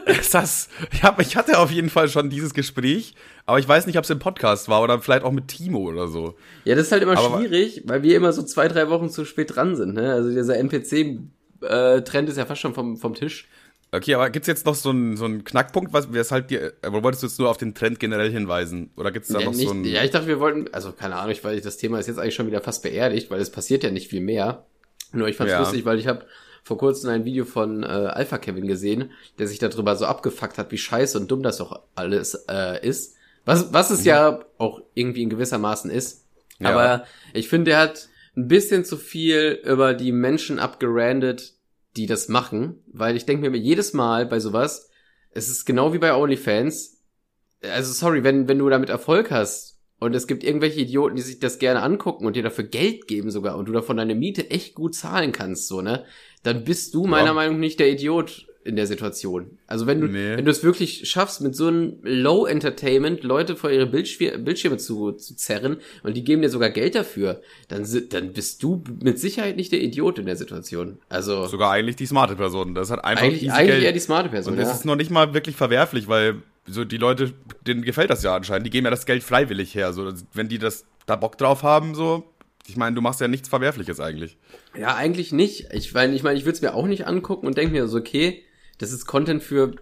Ich, sass. Ich, hab, ich hatte auf jeden Fall schon dieses Gespräch, aber ich weiß nicht, ob es im Podcast war oder vielleicht auch mit Timo oder so. Ja, das ist halt immer Aber- schwierig, weil wir immer so zwei, drei Wochen zu spät dran sind, ne? Also dieser NPC-Trend ist ja fast schon vom, vom Tisch. Okay, aber gibt's jetzt noch so einen, so einen Knackpunkt, was, weshalb dir, äh, oder wolltest du jetzt nur auf den Trend generell hinweisen? Oder gibt's da Ja, noch nicht, so einen, ja, ich dachte, wir wollten, also keine Ahnung, ich, weil das Thema ist jetzt eigentlich schon wieder fast beerdigt, weil es passiert ja nicht viel mehr. Nur ich fand's Ja. lustig, weil ich habe vor kurzem ein Video von äh, Alpha Kevin gesehen, der sich darüber so abgefuckt hat, wie scheiße und dumm das doch alles äh, ist. Was, was es ja auch irgendwie in gewisser Maßen ist. Mhm. Ja. Aber ich finde, er hat ein bisschen zu viel über die Menschen abgerandet, die das machen, weil ich denke mir jedes Mal bei sowas, es ist genau wie bei OnlyFans, also sorry, wenn, wenn du damit Erfolg hast und es gibt irgendwelche Idioten, die sich das gerne angucken und dir dafür Geld geben sogar und du davon deine Miete echt gut zahlen kannst, so, ne, dann bist du meiner Ja. Meinung nach nicht der Idiot in der Situation. Also wenn du, Nee. wenn du es wirklich schaffst, mit so einem Low Entertainment Leute vor ihre Bildschwir Bildschirme zu, zu zerren und die geben dir sogar Geld dafür, dann, dann bist du mit Sicherheit nicht der Idiot in der Situation. Also sogar eigentlich die smarte Person. Das hat einfach eigentlich, eigentlich Geld. eher die smarte Person. Und das ja. ist noch nicht mal wirklich verwerflich, weil so die Leute, denen gefällt das ja anscheinend. Die geben ja das Geld freiwillig her. So, wenn die das da Bock drauf haben, so. Ich meine, du machst ja nichts Verwerfliches eigentlich. Ja, eigentlich nicht. Ich meine, ich, mein, ich würde es mir auch nicht angucken und denke mir so, okay, das ist Content für,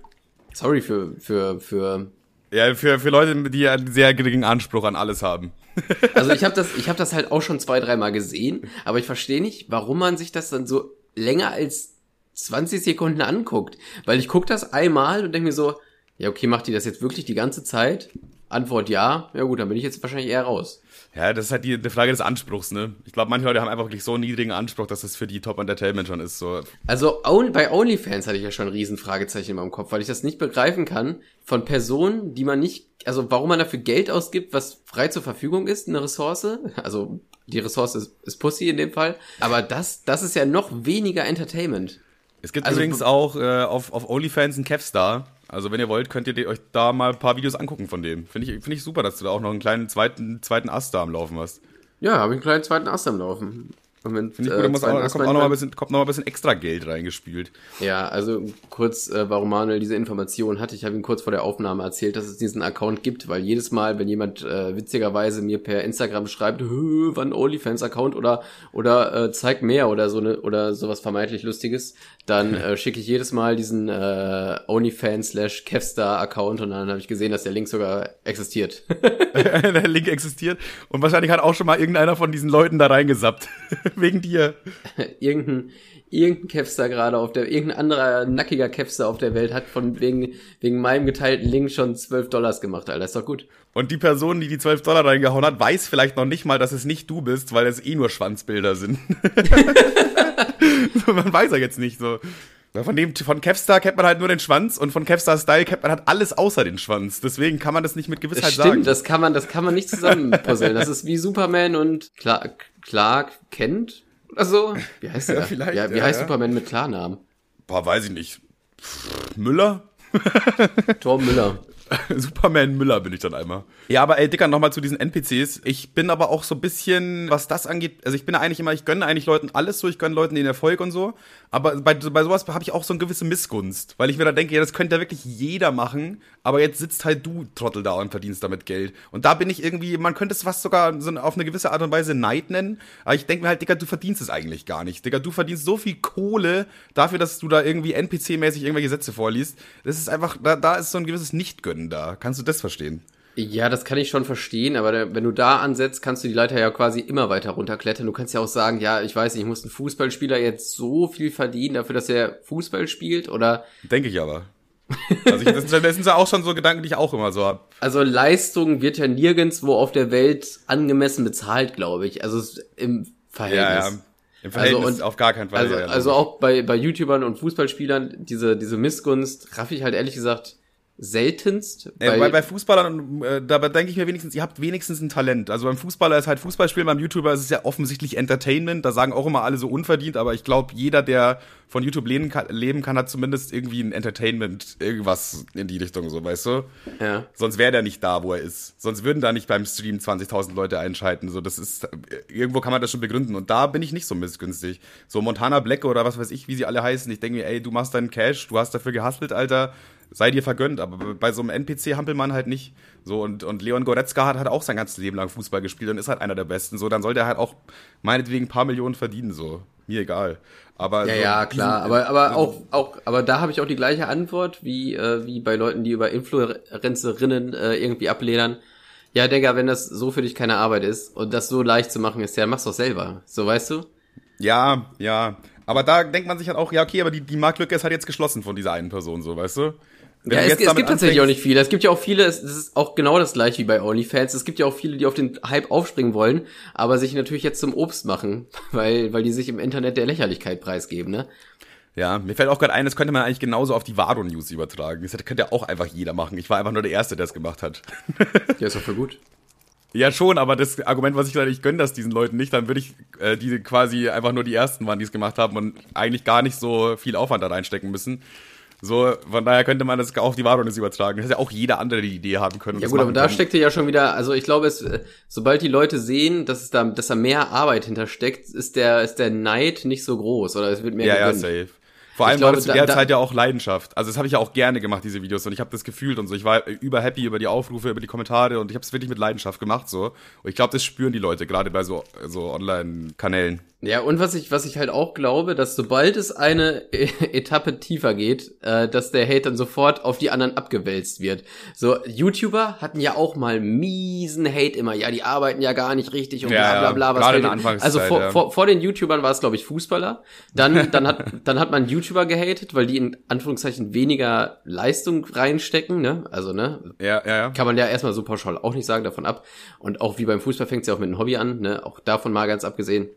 sorry, für, für, für, Ja, für, für Leute, die einen sehr geringen Anspruch an alles haben. also ich habe das, ich habe das halt auch schon zwei, dreimal gesehen, aber ich verstehe nicht, warum man sich das dann so länger als 20 Sekunden anguckt. Weil ich gucke das einmal und denke mir so, ja, okay, macht die das jetzt wirklich die ganze Zeit? Antwort ja. Ja gut, dann bin ich jetzt wahrscheinlich eher raus. Ja, das ist halt die, eine Frage des Anspruchs, ne? Ich glaube, manche Leute haben einfach wirklich so einen niedrigen Anspruch, dass das für die Top Entertainment schon ist. So. Also on, bei OnlyFans hatte ich ja schon ein riesen Fragezeichen in meinem Kopf, weil ich das nicht begreifen kann von Personen, die man nicht, also warum man dafür Geld ausgibt, was frei zur Verfügung ist, eine Ressource. Also die Ressource ist, ist Pussy in dem Fall. Aber das, das ist ja noch weniger Entertainment. Es gibt Also- übrigens auch äh, auf, auf OnlyFans einen Kevstar. Also wenn ihr wollt, könnt ihr euch da mal ein paar Videos angucken von dem. Finde ich, finde ich super, dass du da auch noch einen kleinen zweiten, zweiten Ast da am Laufen hast. Ja, habe ich einen kleinen zweiten Ast am Laufen. Und mit, Finde ich gut, da, muss auch, da kommt auch meint noch mal ein bisschen, kommt noch mal ein bisschen extra Geld reingespült. Ja, also kurz, äh, warum Manuel diese Information hatte, ich habe ihm kurz vor der Aufnahme erzählt, dass es diesen Account gibt, weil jedes Mal, wenn jemand äh, witzigerweise mir per Instagram schreibt, "Hö, wann OnlyFans-Account oder oder äh, zeig mehr oder so ne oder sowas vermeintlich Lustiges, dann äh, schicke ich jedes Mal diesen äh, OnlyFans slash Kevstar-Account und dann habe ich gesehen, dass der Link sogar existiert. Der Link existiert. Und wahrscheinlich hat auch schon mal irgendeiner von diesen Leuten da reingesappt. Wegen dir. irgendein, irgendein Kevster gerade auf der, irgendein anderer nackiger Kevster auf der Welt hat von wegen, wegen meinem geteilten Link schon 12 Dollars gemacht, Alter. Ist doch gut. Und die Person, die die 12 Dollar reingehauen hat, weiß vielleicht noch nicht mal, dass es nicht du bist, weil es eh nur Schwanzbilder sind. man weiß ja jetzt nicht so. Von dem, von Kevstar kennt man halt nur den Schwanz und von Kevstar Style kennt man halt alles außer den Schwanz. Deswegen kann man das nicht mit Gewissheit Das stimmt, sagen. das kann man, das kann man nicht zusammenpuzzeln. Das ist wie Superman und Clark, Clark Kent oder so. Wie heißt der? Ja, vielleicht, ja, wie ja, heißt ja. Superman mit Klarnamen? Boah, weiß ich nicht. Müller? Tom Müller. Superman Müller bin ich dann einmal. Ja, aber ey, Dicker, nochmal zu diesen NPCs. Ich bin aber auch so ein bisschen, was das angeht, also ich bin eigentlich immer, ich gönne eigentlich Leuten alles so, ich gönne Leuten den Erfolg und so. Aber bei, bei sowas habe ich auch so eine gewisse Missgunst, weil ich mir da denke, ja, das könnte ja wirklich jeder machen, aber jetzt sitzt halt du, Trottel, da und verdienst damit Geld. Und da bin ich irgendwie, man könnte es fast sogar so auf eine gewisse Art und Weise Neid nennen, aber ich denke mir halt, Dicker, du verdienst es eigentlich gar nicht. Dicker, du verdienst so viel Kohle dafür, dass du da irgendwie NPC-mäßig irgendwelche Sätze vorliest. Das ist einfach, da, da ist so ein gewisses Nichtgönnen da. Kannst du das verstehen? Ja, das kann ich schon verstehen, aber da, wenn du da ansetzt, kannst du die Leiter ja quasi immer weiter runterklettern. Du kannst ja auch sagen, ja, ich weiß nicht, muss ein Fußballspieler jetzt so viel verdienen dafür, dass er Fußball spielt oder Denke ich aber. Also ich, das, das sind ja auch schon so Gedanken, die ich auch immer so hab. Also Leistung wird ja nirgendwo auf der Welt angemessen bezahlt, glaube ich. Also im Verhältnis. Ja, ja. Im Verhältnis Also und- auf gar keinen Fall. Also, ja, also auch bei, bei YouTubern und Fußballspielern, diese, diese Missgunst raff ich halt ehrlich gesagt seltenst. Äh, weil- bei, bei Fußballern, äh, dabei denke ich mir wenigstens, ihr habt wenigstens ein Talent. Also beim Fußballer ist halt Fußballspielen, beim YouTuber ist es ja offensichtlich Entertainment. Da sagen auch immer alle so unverdient, aber ich glaube, jeder, der von YouTube leben kann, leben kann, hat zumindest irgendwie ein Entertainment, irgendwas in die Richtung, so, weißt du? ja. Sonst wäre der nicht da, wo er ist. Sonst würden da nicht beim Stream 20.000 Leute einschalten. So, das ist, irgendwo kann man das schon begründen. Und da bin ich nicht so missgünstig. So Montana Black oder was weiß ich, wie sie alle heißen. Ich denke mir, ey, du machst deinen Cash, du hast dafür gehustelt, Alter. Sei dir vergönnt. Aber bei so einem NPC-Hampelmann halt nicht. So, und, und Leon Goretzka hat halt auch sein ganzes Leben lang Fußball gespielt und ist halt einer der Besten. So, dann soll der halt auch meinetwegen ein paar Millionen verdienen, so. Mir egal. Aber Ja, so ja, klar. Aber, aber auch, auch, aber da habe ich auch die gleiche Antwort wie, äh, wie bei Leuten, die über Influencerinnen äh, irgendwie abledern. Ja, Digga, wenn das so für dich keine Arbeit ist und das so leicht zu machen ist, ja, mach's doch selber. So, weißt du? Ja, ja. Aber da denkt man sich halt auch, ja, okay, aber die, die Marktlücke ist halt jetzt geschlossen von dieser einen Person, so, weißt du? Wenn Ja, es, es gibt tatsächlich auch nicht viele. Es gibt ja auch viele, es es ist auch genau das gleiche wie bei OnlyFans. Es gibt ja auch viele, die auf den Hype aufspringen wollen, aber sich natürlich jetzt zum Obst machen, weil, weil die sich im Internet der Lächerlichkeit preisgeben, ne? Ja, mir fällt auch gerade ein, das könnte man eigentlich genauso auf die Vado-News übertragen. Das könnte ja auch einfach jeder machen. Ich war einfach nur der Erste, der es gemacht hat. Ja, ist doch für gut. Ja, schon, aber das Argument, was ich leider, ich gönne das diesen Leuten nicht, dann würde ich, äh, die quasi einfach nur die Ersten waren, die es gemacht haben und eigentlich gar nicht so viel Aufwand da reinstecken müssen. So, von daher könnte man das auch auf die Vado-News übertragen. Das ist ja auch jeder andere die Idee haben können. Ja gut, aber da können. steckte ja schon wieder, also ich glaube, es, sobald die Leute sehen, dass es da, dass da mehr Arbeit hintersteckt, ist der, ist der Neid nicht so groß oder es wird mehr Ja, ja, gegönnt. safe. Vor allem glaube, war das zu der da- Zeit ja auch Leidenschaft. Also das habe ich ja auch gerne gemacht, diese Videos. Und ich habe das gefühlt und so. Ich war über happy über die Aufrufe, über die Kommentare und ich habe es wirklich mit Leidenschaft gemacht so. Und ich glaube, das spüren die Leute gerade bei so, so Online-Kanälen. Ja, und was ich, was ich halt auch glaube, dass sobald es eine E- Etappe tiefer geht, äh, dass der Hate dann sofort auf die anderen abgewälzt wird. So, YouTuber hatten ja auch mal miesen Hate immer. Ja, die arbeiten ja gar nicht richtig und Ja, bla bla bla. Was gerade in der Anfangszeit, also vor, ja. vor, vor den YouTubern war es, glaube ich, Fußballer. Dann, dann hat, dann hat man YouTuber gehatet, weil die in Anführungszeichen weniger Leistung reinstecken, ne? Also, ne? Ja, ja, ja. Kann man ja erstmal so pauschal auch nicht sagen, davon ab. Und auch wie beim Fußball fängt es ja auch mit einem Hobby an, ne? Auch davon mal ganz abgesehen.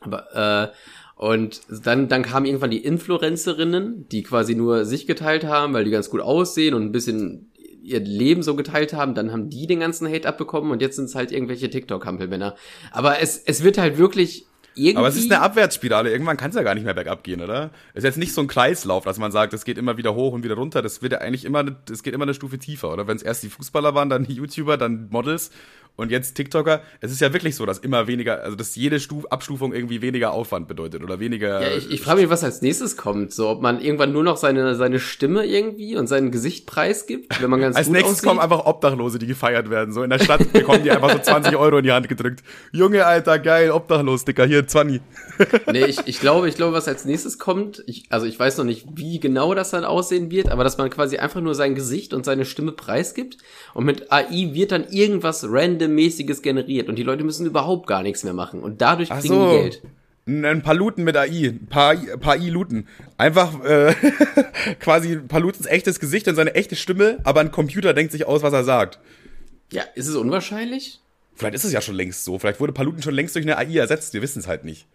Aber, äh, und dann, dann kamen irgendwann die Influencerinnen, die quasi nur sich geteilt haben, weil die ganz gut aussehen und ein bisschen ihr Leben so geteilt haben, dann haben die den ganzen Hate abbekommen und jetzt sind es halt irgendwelche TikTok-Hampelmänner. Aber es, es wird halt wirklich irgendwie. Aber es ist eine Abwärtsspirale. Irgendwann kann es ja gar nicht mehr bergab gehen, oder? Es ist jetzt nicht so ein Kreislauf, dass man sagt, es geht immer wieder hoch und wieder runter. Das wird ja eigentlich immer, es geht immer eine Stufe tiefer, oder? Wenn es erst die Fußballer waren, dann die YouTuber, dann Models und jetzt TikToker. Es ist ja wirklich so, dass immer weniger, also dass jede Stuf Abstufung irgendwie weniger Aufwand bedeutet oder weniger. Ja, ich, ich frage mich, was als nächstes kommt. So, ob man irgendwann nur noch seine, seine Stimme irgendwie und sein Gesicht preisgibt, wenn man ganz Als nächstes aussieht. kommen einfach Obdachlose, die gefeiert werden. So in der Stadt bekommen die einfach so 20 Euro in die Hand gedrückt. Junge, Alter, geil, Obdachlos, Dicker, hier, 20. Nee, ich, ich glaube, ich glaube, was als nächstes kommt, ich, also ich weiß noch nicht, wie genau das dann aussehen wird, aber dass man quasi einfach nur sein Gesicht und seine Stimme preisgibt und mit AI wird dann irgendwas randommäßiges generiert und die Leute müssen überhaupt gar nichts mehr machen und dadurch kriegen so. die Geld. Ein ein paar Luten mit AI, ein paar, ein paar I-Luten. Einfach äh, quasi ein paar Lutens echtes Gesicht und seine echte Stimme, aber ein Computer denkt sich aus, was er sagt. Ja, ist es unwahrscheinlich? Vielleicht ist es ja schon längst so. Vielleicht wurde Paluten schon längst durch eine AI ersetzt. Wir wissen es halt nicht.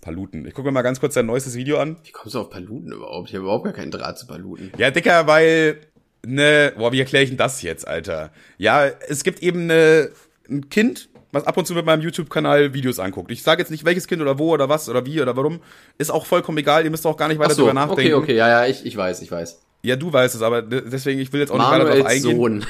Paluten. Ich gucke mir mal ganz kurz sein neuestes Video an. Wie kommst du auf Paluten überhaupt? Ich habe überhaupt gar keinen Draht zu Paluten. Ja, Dicker, weil, ne, boah, wie erkläre ich denn das jetzt, Alter? Ja, es gibt eben ne, ein Kind, was ab und zu mit meinem YouTube-Kanal Videos anguckt. Ich sage jetzt nicht, welches Kind oder wo oder was oder wie oder warum. Ist auch vollkommen egal, ihr müsst auch gar nicht weiter so, drüber nachdenken. okay, okay, ja, ja, ich, ich weiß, ich weiß. Ja, du weißt es, aber de- deswegen, ich will jetzt auch nicht weiter darauf eingehen. Sohn.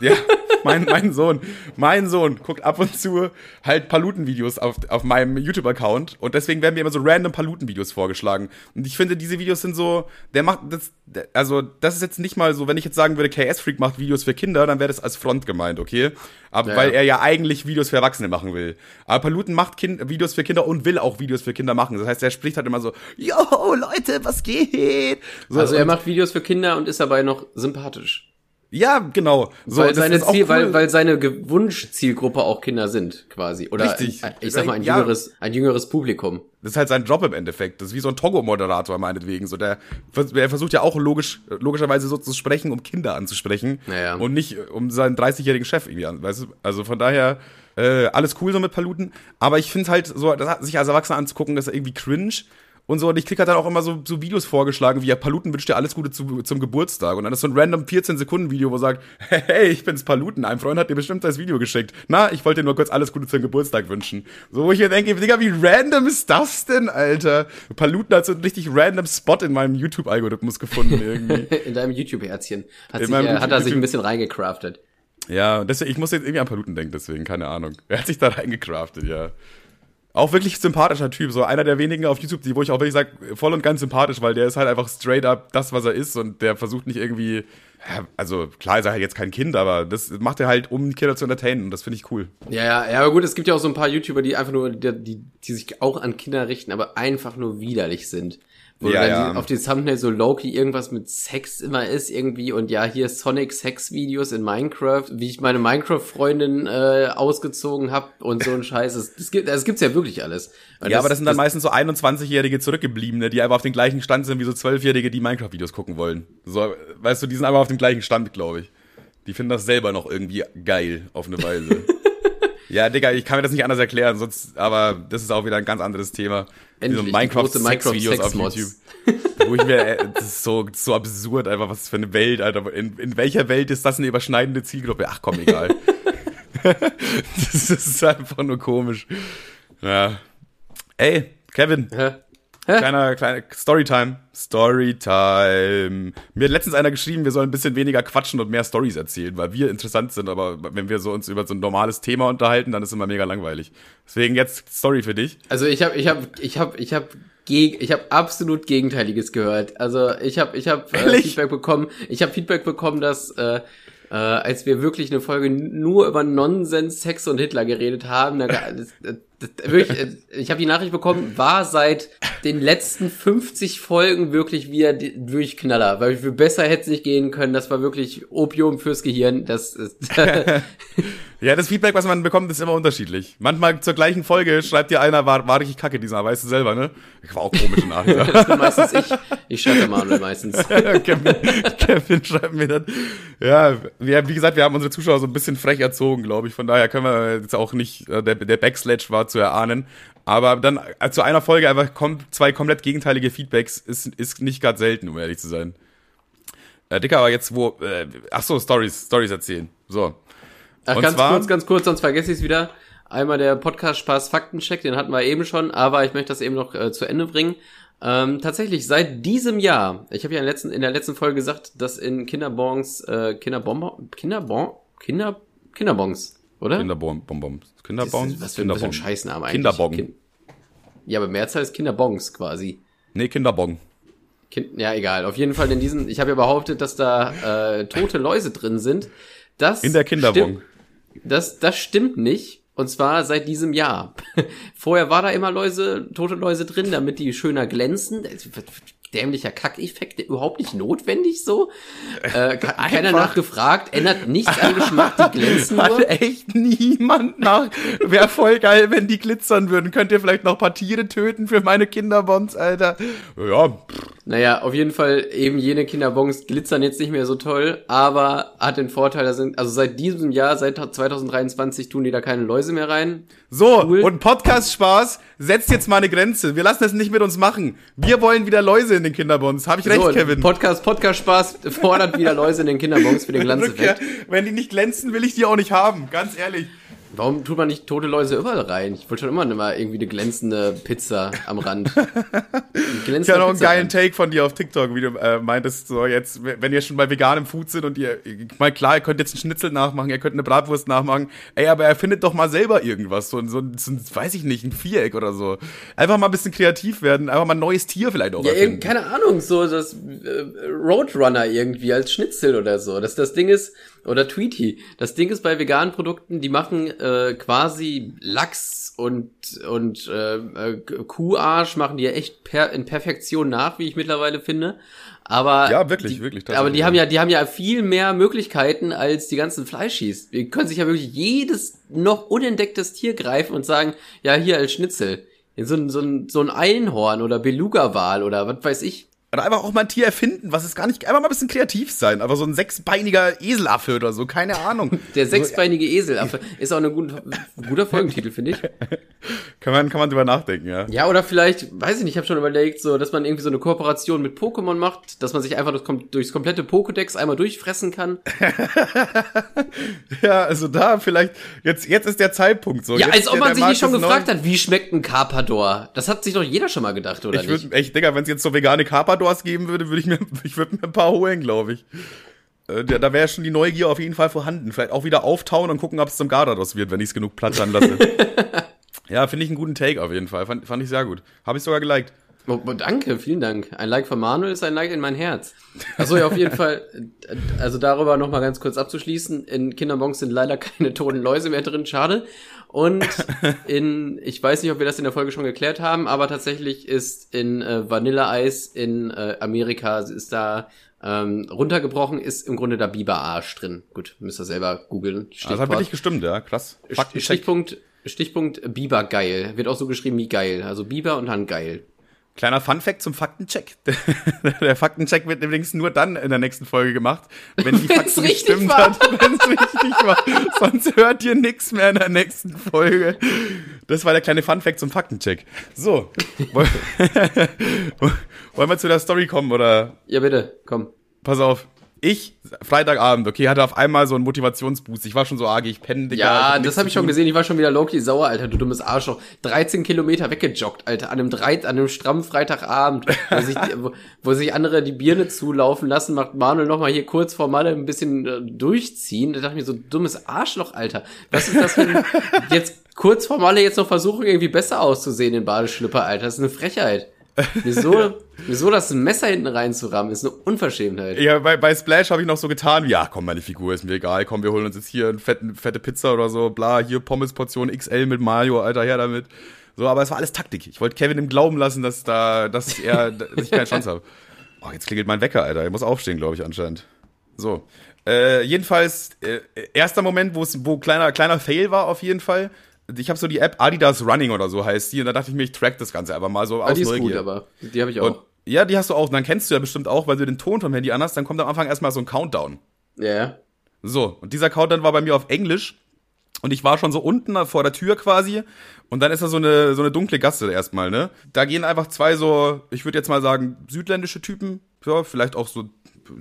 Ja, mein, mein Sohn. Mein Sohn guckt ab und zu halt Paluten-Videos auf, auf meinem YouTube-Account und deswegen werden mir immer so random Paluten-Videos vorgeschlagen. Und ich finde, diese Videos sind so, der macht das, also das ist jetzt nicht mal so, wenn ich jetzt sagen würde, KS-Freak macht Videos für Kinder, dann wäre das als Front gemeint, okay? Aber Ja. weil er ja eigentlich Videos für Erwachsene machen will. Aber Paluten macht kind, Videos für Kinder und will auch Videos für Kinder machen. Das heißt, er spricht halt immer so, yo, Leute, was geht? So, Also er macht Videos für Kinder und ist dabei noch sympathisch. Ja, genau. So, weil seine Ziel, cool. weil, weil seine Wunschzielgruppe auch Kinder sind, quasi. Oder Richtig. Ein, ich sag mal, ein ja. jüngeres, ein jüngeres Publikum. Das ist halt sein Job im Endeffekt. Das ist wie so ein Togo-Moderator, meinetwegen. So, der, der versucht ja auch logisch, logischerweise so zu sprechen, um Kinder anzusprechen. Naja. Und nicht um seinen 30-jährigen Chef irgendwie an, weißt du? Also von daher, äh, alles cool so mit Paluten. Aber ich finde halt so, das, sich als Erwachsener anzugucken, das ist irgendwie cringe und so. Und ich krieg halt dann auch immer so, so Videos vorgeschlagen, wie ja, Paluten wünscht dir alles Gute zu, zum Geburtstag. Und dann ist so ein random 14-Sekunden-Video, wo sagt, hey, ich bin's Paluten, ein Freund hat dir bestimmt das Video geschickt. Na, ich wollte dir nur kurz alles Gute zum Geburtstag wünschen. So, wo ich mir denke, Digga, wie random ist das denn, Alter? Paluten hat so einen richtig random Spot in meinem YouTube-Algorithmus gefunden irgendwie. in deinem YouTube-Herzchen. Hat, sich, äh, hat er sich ein bisschen reingecraftet. Ja, deswegen, ich muss jetzt irgendwie an Paluten denken, deswegen, keine Ahnung. Er hat sich da reingecraftet, ja. Auch wirklich sympathischer Typ, so einer der wenigen auf YouTube, die, wo ich auch wirklich sage, voll und ganz sympathisch, weil der ist halt einfach straight up das, was er ist und der versucht nicht irgendwie, also klar ist er halt jetzt kein Kind, aber das macht er halt, um Kinder zu entertainen und das finde ich cool. Ja, ja, ja, aber gut, es gibt ja auch so ein paar YouTuber, die einfach nur, die, die, die sich auch an Kinder richten, aber einfach nur widerlich sind. Wo ja, dann ja. auf die Thumbnail so Loki irgendwas mit Sex immer ist irgendwie und ja, hier Sonic Sex Videos in Minecraft, wie ich meine Minecraft-Freundin äh, ausgezogen habe und so ein Scheiß. Das, das, gibt, das gibt's ja wirklich alles. Und ja, das, aber das sind dann das, meistens so 21-jährige Zurückgebliebene, die einfach auf den gleichen Stand sind wie so 12-jährige, die Minecraft-Videos gucken wollen. So, weißt du, die sind einfach auf dem gleichen Stand, glaube ich. Die finden das selber noch irgendwie geil, auf eine Weise. Ja, Digga, ich kann mir das nicht anders erklären, sonst, aber das ist auch wieder ein ganz anderes Thema. Endlich, so Minecraft-Sex-Videos auf YouTube. wo ich mir, äh, das ist so, so absurd, einfach, was für eine Welt, Alter. In, in welcher Welt ist das eine überschneidende Zielgruppe? Ach komm, egal. das ist einfach nur komisch. Ja. Ey, Kevin. Ja. Kleiner, kleiner Storytime. Storytime. Mir hat letztens einer geschrieben, wir sollen ein bisschen weniger quatschen und mehr Stories erzählen, weil wir interessant sind, aber wenn wir so uns über so ein normales Thema unterhalten, dann ist es immer mega langweilig. Deswegen jetzt Story für dich. Also ich habe ich habe ich habe ich habe ich habe absolut Gegenteiliges gehört. Also ich habe ich habe äh, Feedback bekommen. Ich habe Feedback bekommen, dass äh, äh, als wir wirklich eine Folge nur über Nonsens, Sex und Hitler geredet haben, da, das, wirklich, äh, ich habe die Nachricht bekommen, war seit den letzten 50 Folgen wirklich wieder Durchknaller, weil wir besser hätte es nicht gehen können. Das war wirklich Opium fürs Gehirn. Das ist Ja, das Feedback, was man bekommt, ist immer unterschiedlich. Manchmal zur gleichen Folge schreibt dir einer, war, war richtig kacke diesmal, weißt du selber, ne? Ich war auch komisch nachher. das bin meistens ich. Ich schreibe Manuel meistens. Kevin, Kevin schreibt mir dann. Ja, wir, wie gesagt, wir haben unsere Zuschauer so ein bisschen frech erzogen, glaube ich. Von daher können wir jetzt auch nicht, äh, der, der Backsledge war zu erahnen. Aber dann äh, zu einer Folge einfach kom zwei komplett gegenteilige Feedbacks ist, ist nicht gerade selten, um ehrlich zu sein. Äh, Dicker, aber jetzt wo, äh, ach so, Stories, Stories erzählen. So. Ach, und ganz zwar, kurz, ganz kurz, sonst vergesse ich es wieder. Einmal der Podcast Spaß Faktencheck, den hatten wir eben schon, aber ich möchte das eben noch äh, zu Ende bringen. Ähm, tatsächlich, seit diesem Jahr, ich habe ja in der, letzten, in der letzten Folge gesagt, dass in Kinderbons, äh, Kinderbon, Kinderbon, Kinder, Kinderbons, oder? Kinderbonbons. Kinderbons? Was für, was für ein Scheißname eigentlich. Kinderbon. Kind, ja, aber Mehrzahl ist Kinderbons quasi. Nee, Kinderbon. Kind, ja, egal. Auf jeden Fall in diesen, ich habe ja behauptet, dass da äh, tote Läuse drin sind. Das in der Kinderbon. Das, das stimmt nicht. Und zwar seit diesem Jahr. Vorher war da immer Läuse, tote Läuse drin, damit die schöner glänzen dämlicher Kackeffekt überhaupt nicht notwendig so. Äh, keiner nachgefragt, ändert nichts an Geschmack, die glänzen nur. Hat echt niemand nach. Wäre voll geil, wenn die glitzern würden. Könnt ihr vielleicht noch ein paar Tiere töten für meine Kinderbons, Alter? Ja. Naja, auf jeden Fall eben jene Kinderbons glitzern jetzt nicht mehr so toll, aber hat den Vorteil, da sind, also seit diesem Jahr, seit 2023 tun die da keine Läuse mehr rein. So, cool. und Podcast-Spaß setzt jetzt mal eine Grenze. Wir lassen das nicht mit uns machen. Wir wollen wieder Läuse in den Kinderbons. Habe ich recht, so, Kevin? Podcast, Podcast Spaß fordert wieder Läuse in den Kinderbons für den Glanzeffekt. Wenn die nicht glänzen, will ich die auch nicht haben. Ganz ehrlich. Warum tut man nicht tote Läuse überall rein? Ich wollte schon immer mal irgendwie eine glänzende Pizza am Rand. ich habe noch einen geilen Take von dir auf TikTok, wie du äh, meintest, so jetzt, wenn ihr schon bei veganem Food sind und ihr, ich meine, klar, ihr könnt jetzt einen Schnitzel nachmachen, ihr könnt eine Bratwurst nachmachen, ey, aber erfindet doch mal selber irgendwas, so, so, so weiß ich nicht, ein Viereck oder so. Einfach mal ein bisschen kreativ werden, einfach mal ein neues Tier vielleicht auch ja, erfinden. keine Ahnung, so das äh, Roadrunner irgendwie als Schnitzel oder so. Das, das Ding ist, oder Tweety. Das Ding ist bei veganen Produkten, die machen äh, quasi Lachs und und äh, äh, Kuharsch machen die ja echt per, in Perfektion nach, wie ich mittlerweile finde. Aber Ja, wirklich, die, wirklich, Aber die haben ja. die haben ja viel mehr Möglichkeiten als die ganzen Fleischis. Wir können sich ja wirklich jedes noch unentdecktes Tier greifen und sagen, ja hier als Schnitzel. So ein, so ein, so ein Einhorn oder Beluga-Wal oder was weiß ich. Oder einfach auch mal ein Tier erfinden, was es gar nicht, einfach mal ein bisschen kreativ sein. Aber so ein sechsbeiniger Eselaffe oder so, keine Ahnung. Der sechsbeinige Eselaffe ist auch ein guter, guter Folgentitel, finde ich. Kann man, kann man drüber nachdenken, ja. Ja, oder vielleicht, weiß ich nicht, ich habe schon überlegt, so, dass man irgendwie so eine Kooperation mit Pokémon macht, dass man sich einfach das, kom- durchs komplette Pokédex einmal durchfressen kann. Ja, also da vielleicht, jetzt, jetzt ist der Zeitpunkt so. Ja, jetzt, als ob man sich Markt nicht schon gefragt hat, wie schmeckt ein Carpador? Das hat sich doch jeder schon mal gedacht, oder Ich nicht? würde, echt, Digga, wenn es jetzt so vegane Carpadors geben würde, würde ich mir, ich würde mir ein paar holen, glaube ich. Äh, Da, da wäre schon die Neugier auf jeden Fall vorhanden. Vielleicht auch wieder auftauen und gucken, ob es zum Gardados wird, wenn ich es genug plattern lasse. ja, finde ich einen guten Take auf jeden Fall. Fand, fand ich sehr gut. Habe ich sogar geliked. Oh, oh, danke, vielen Dank. Ein Like von Manuel ist ein Like in mein Herz. Achso, ja, auf jeden Fall. äh, Also darüber noch mal ganz kurz abzuschließen. In Kinderbons sind leider keine toten Läuse mehr drin, schade. Und in, ich weiß nicht, ob wir das in der Folge schon geklärt haben, aber tatsächlich ist in äh, Vanilleeis in äh, Amerika ist da ähm, runtergebrochen, ist im Grunde da Biberarsch drin. Gut, müsst ihr selber googeln. Also hat wirklich gestimmt, ja, krass. Faktencheck. Stichpunkt, Stichpunkt Bibergeil. Wird auch so geschrieben wie geil. Also Biber und dann geil. Kleiner Funfact zum Faktencheck. Der Faktencheck wird übrigens nur dann in der nächsten Folge gemacht, wenn die Wenn's Fakten richtig gestimmt war. hat, wenn es richtig war. Sonst hört ihr nichts mehr in der nächsten Folge. Das war der kleine Funfact zum Faktencheck. So. Woll- Wollen wir zu der Story kommen oder? Ja, bitte, komm. Pass auf. Ich, Freitagabend, okay, hatte auf einmal so einen Motivationsboost. Ich war schon so arg, ich penne, Digga. Ja, hab das habe ich schon gesehen. Ich war schon wieder Loki sauer, Alter, du dummes Arschloch. 13 Kilometer weggejoggt, Alter, an einem, drei, an einem strammen Freitagabend, wo sich, wo, wo sich andere die Birne zulaufen lassen, macht Manuel noch mal hier kurz vor Malle ein bisschen äh, durchziehen. Da dachte ich mir so, dummes Arschloch, Alter. Was ist das für ein, jetzt kurz vor Malle jetzt noch versuchen, irgendwie besser auszusehen in Badeschlüpper, Alter. Das ist eine Frechheit. Wieso, wieso das Messer hinten reinzurammen, ist eine Unverschämtheit. Ja, bei, bei Splash habe ich noch so getan, ja, komm, meine Figur ist mir egal, komm, wir holen uns jetzt hier eine fette, fette Pizza oder so, bla, hier Pommesportion XL mit Mario, Alter, her damit. So, aber es war alles Taktik. Ich wollte Kevin im Glauben lassen, dass da, dass er, dass ich keine Chance habe. Oh, jetzt klingelt mein Wecker, Alter. Ich muss aufstehen, glaube ich, anscheinend. So. Äh, jedenfalls, äh, erster Moment, wo es, wo kleiner, kleiner Fail war, auf jeden Fall. Ich habe so die App Adidas Running oder so heißt die, und da dachte ich mir, ich track das Ganze einfach mal so Ah, aus die ist Neugier. gut, aber die habe ich auch. Und, ja, die hast du auch. Und dann kennst du ja bestimmt auch, weil du den Ton vom Handy anhast, dann kommt am Anfang erstmal so ein Countdown. ja, ja. So, und dieser Countdown war bei mir auf Englisch. Und ich war schon so unten vor der Tür quasi. Und dann ist da so eine, so eine dunkle Gasse erstmal, ne? Da gehen einfach zwei so, ich würde jetzt mal sagen, südländische Typen. Ja, vielleicht auch so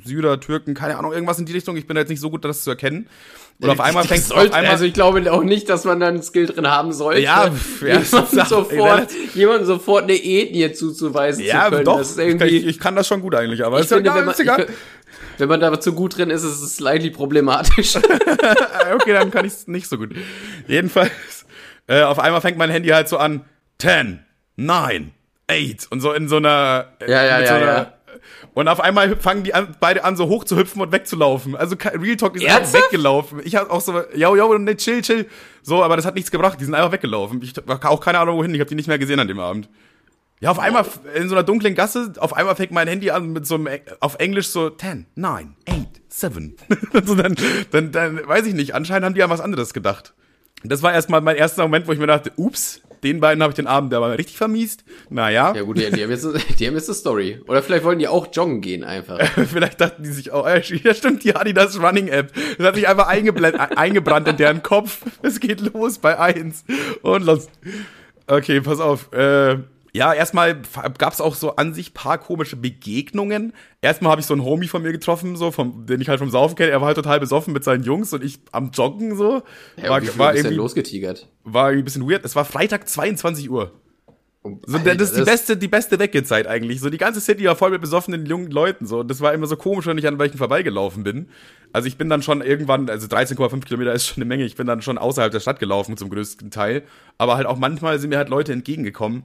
Syrer, Türken, keine Ahnung, irgendwas in die Richtung. Ich bin da jetzt nicht so gut, das zu erkennen. Und auf einmal sollte, auf einmal, Also ich glaube auch nicht, dass man da ein Skill drin haben sollte. Ja, ja, jemanden, sofort, jemanden sofort eine Ethnie zuzuweisen ja, zu können. doch, das ist ich, kann, irgendwie, ich, ich kann das schon gut eigentlich, aber ist ja finde, egal, wenn man, ist egal. ich, wenn man da zu gut drin ist, ist es slightly problematisch. Äh, okay, dann kann ich es nicht so gut. Jedenfalls, äh, auf einmal fängt mein Handy halt so an, 10, 9, 8 und so in so einer... Ja, ja, ja, so einer, ja. Und auf einmal fangen die an, beide an, so hoch zu hüpfen und wegzulaufen. Also Real Talk, die sind einfach weggelaufen. Ich hab auch so, yo, yo, ne, chill, chill. So, aber das hat nichts gebracht. Die sind einfach weggelaufen. Ich hab auch keine Ahnung, wohin. Ich habe die nicht mehr gesehen an dem Abend. Ja, auf einmal in so einer dunklen Gasse, auf einmal fängt mein Handy an mit so einem, Eng- auf Englisch so 10, 9, 8, 7. so dann, dann, dann, weiß ich nicht, anscheinend haben die an was anderes gedacht. Und Das war erstmal mein erster Moment, wo ich mir dachte, ups, den beiden habe ich den Abend aber richtig vermiest. Naja, ja gut, die, die, haben jetzt, die haben jetzt eine Story. Oder vielleicht wollen die auch joggen gehen einfach. vielleicht dachten die sich auch, äh, ja stimmt, die Adidas Running App. Das hat sich einfach eingebrannt in deren Kopf. Es geht los bei eins Und los. Okay, pass auf. Äh, ja, erstmal gab es auch so an sich paar komische Begegnungen. Erstmal habe ich so einen Homie von mir getroffen, so vom, den ich halt vom Saufen kenne. Er war halt total besoffen mit seinen Jungs und ich am Joggen so. Ja, war, wie war, irgendwie, losgetigert? war irgendwie ein bisschen weird. Es war Freitag 22 Uhr. So, Alter, das ist die beste, die beste Weggezeit eigentlich. So, die ganze City war voll mit besoffenen jungen Leuten. So, und das war immer so komisch, wenn ich an welchen vorbeigelaufen bin. Also ich bin dann schon irgendwann, also 13,5 Kilometer ist schon eine Menge. Ich bin dann schon außerhalb der Stadt gelaufen zum größten Teil. Aber halt auch manchmal sind mir halt Leute entgegengekommen.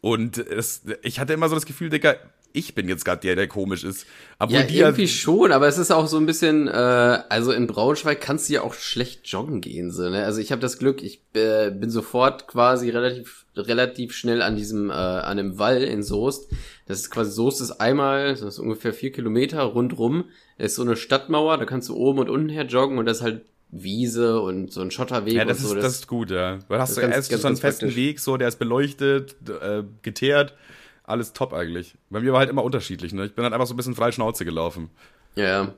Und es, ich hatte immer so das Gefühl, Digga, ich bin jetzt gerade der, der komisch ist. Obwohl Ja, die irgendwie schon, aber es ist auch so ein bisschen, äh, also in Braunschweig kannst du ja auch schlecht joggen gehen, so, ne? Also ich habe das Glück, ich äh, bin sofort quasi relativ relativ schnell an diesem, äh, an dem Wall in Soest. Das ist quasi, Soest ist einmal, das ist ungefähr vier Kilometer rundrum, ist so eine Stadtmauer, da kannst du oben und unten her joggen und das ist halt Wiese und so ein Schotterweg Ja, das, und so. ist, das ist gut, ja. Weil hast das du ganz- erst ganz- so einen festen praktisch. Weg, so, der ist beleuchtet, äh, geteert, alles top eigentlich. Bei mir war halt immer unterschiedlich, ne? Ich bin halt einfach so ein bisschen frei Schnauze gelaufen. ja, ja.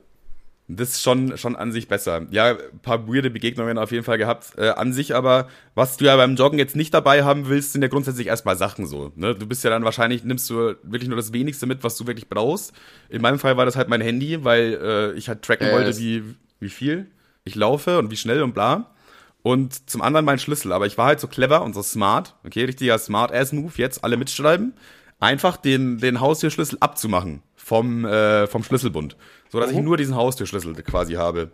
Das ist schon, schon an sich besser. Ja, ein paar weirde Begegnungen auf jeden Fall gehabt. Äh, an sich aber, was du ja beim Joggen jetzt nicht dabei haben willst, sind ja grundsätzlich erstmal Sachen so. Ne? Du bist ja dann wahrscheinlich, nimmst du wirklich nur das Wenigste mit, was du wirklich brauchst. In meinem Fall war das halt mein Handy, weil äh, ich halt tracken Ja, wollte, das- wie, wie viel ich laufe und wie schnell und bla. Und zum anderen mein Schlüssel. Aber ich war halt so clever und so smart. Okay, richtiger Smart-Ass-Move. Jetzt alle mitschreiben. Einfach den, den Haustürschlüssel abzumachen vom, äh, vom Schlüsselbund. So dass ich nur diesen Haustürschlüssel quasi habe.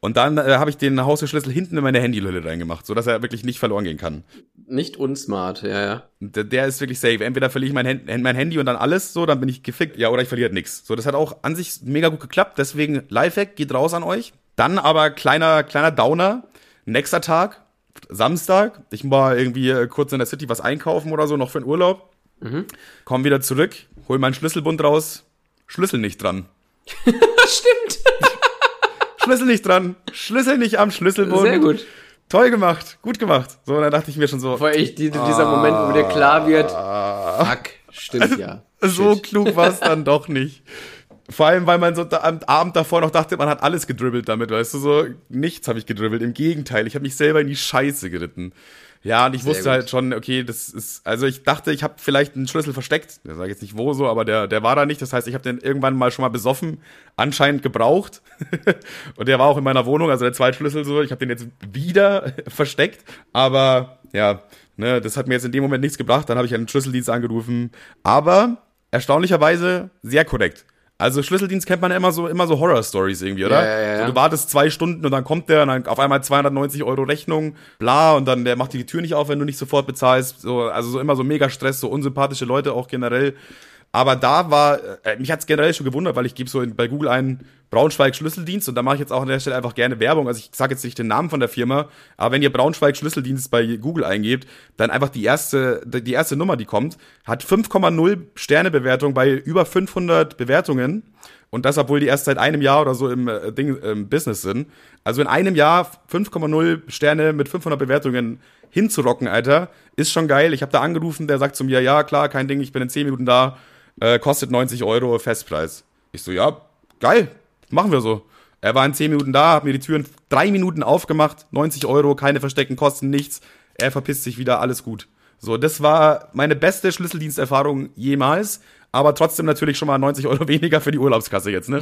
Und dann äh, habe ich den Haustürschlüssel hinten in meine Handyhülle reingemacht, so dass er wirklich nicht verloren gehen kann. Nicht unsmart, ja, ja. Der, der ist wirklich safe. Entweder verliere ich mein, Hand, mein Handy und dann alles, so, dann bin ich gefickt. Ja, oder ich verliere halt nix. So, das hat auch an sich mega gut geklappt. Deswegen Lifehack, geht raus an euch. Dann aber kleiner, kleiner Downer. Nächster Tag, Samstag. Ich war irgendwie äh, kurz in der City was einkaufen oder so, noch für den Urlaub. Komm wieder zurück, hol meinen Schlüsselbund raus. Schlüssel nicht dran. Stimmt. Schlüssel nicht dran. Schlüssel nicht am Schlüsselbund. Sehr gut. Toll gemacht. Gut gemacht. So, und dann dachte ich mir schon so, Vor ich, die, dieser Moment, wo dir klar wird, Ah. fuck, stimmt ja. So Shit. klug war es dann doch nicht. Vor allem, weil man so am Abend davor noch dachte, man hat alles gedribbelt damit, weißt du, so nichts habe ich gedribbelt. Im Gegenteil, ich habe mich selber in die Scheiße geritten. Ja, und ich Sehr wusste gut. halt schon, okay, das ist, also ich dachte, ich habe vielleicht einen Schlüssel versteckt. Ich sage jetzt nicht wo so, aber der, der war da nicht. Das heißt, ich habe den irgendwann mal schon mal besoffen, anscheinend gebraucht. und der war auch in meiner Wohnung, also der zweite Schlüssel so. Ich habe den jetzt wieder versteckt. Aber ja, ne, das hat mir jetzt in dem Moment nichts gebracht. Dann habe ich einen Schlüsseldienst angerufen. Aber erstaunlicherweise sehr korrekt. Also Schlüsseldienst kennt man ja immer so, immer so Horror-Stories irgendwie, oder? Ja, ja, ja. So, du wartest zwei Stunden und dann kommt der und dann auf einmal 290 Euro Rechnung, bla, und dann der macht dir die Tür nicht auf, wenn du nicht sofort bezahlst. So, also so immer so mega Stress, so unsympathische Leute auch generell. Aber da war, äh, mich hat's generell schon gewundert, weil ich gebe so in, bei Google einen Braunschweig Schlüsseldienst und da mache ich jetzt auch an der Stelle einfach gerne Werbung. Also ich sage jetzt nicht den Namen von der Firma, aber wenn ihr Braunschweig Schlüsseldienst bei Google eingebt, dann einfach die erste, die erste Nummer, die kommt, hat 5,0 Sternebewertung bei über 500 Bewertungen. Und das, obwohl die erst seit einem Jahr oder so im äh, Ding im Business sind. Also in einem Jahr 5,0 Sterne mit 500 Bewertungen hinzurocken, Alter, ist schon geil. Ich habe da angerufen, der sagt zu mir, ja klar, kein Ding, ich bin in 10 Minuten da, äh, kostet 90 Euro Festpreis. Ich so, ja, geil, machen wir so. Er war in 10 Minuten da, hat mir die Türen drei Minuten aufgemacht, 90 Euro, keine versteckten Kosten, nichts. Er verpisst sich wieder, alles gut. So, das war meine beste Schlüsseldiensterfahrung jemals, aber trotzdem natürlich schon mal 90 Euro weniger für die Urlaubskasse jetzt, ne?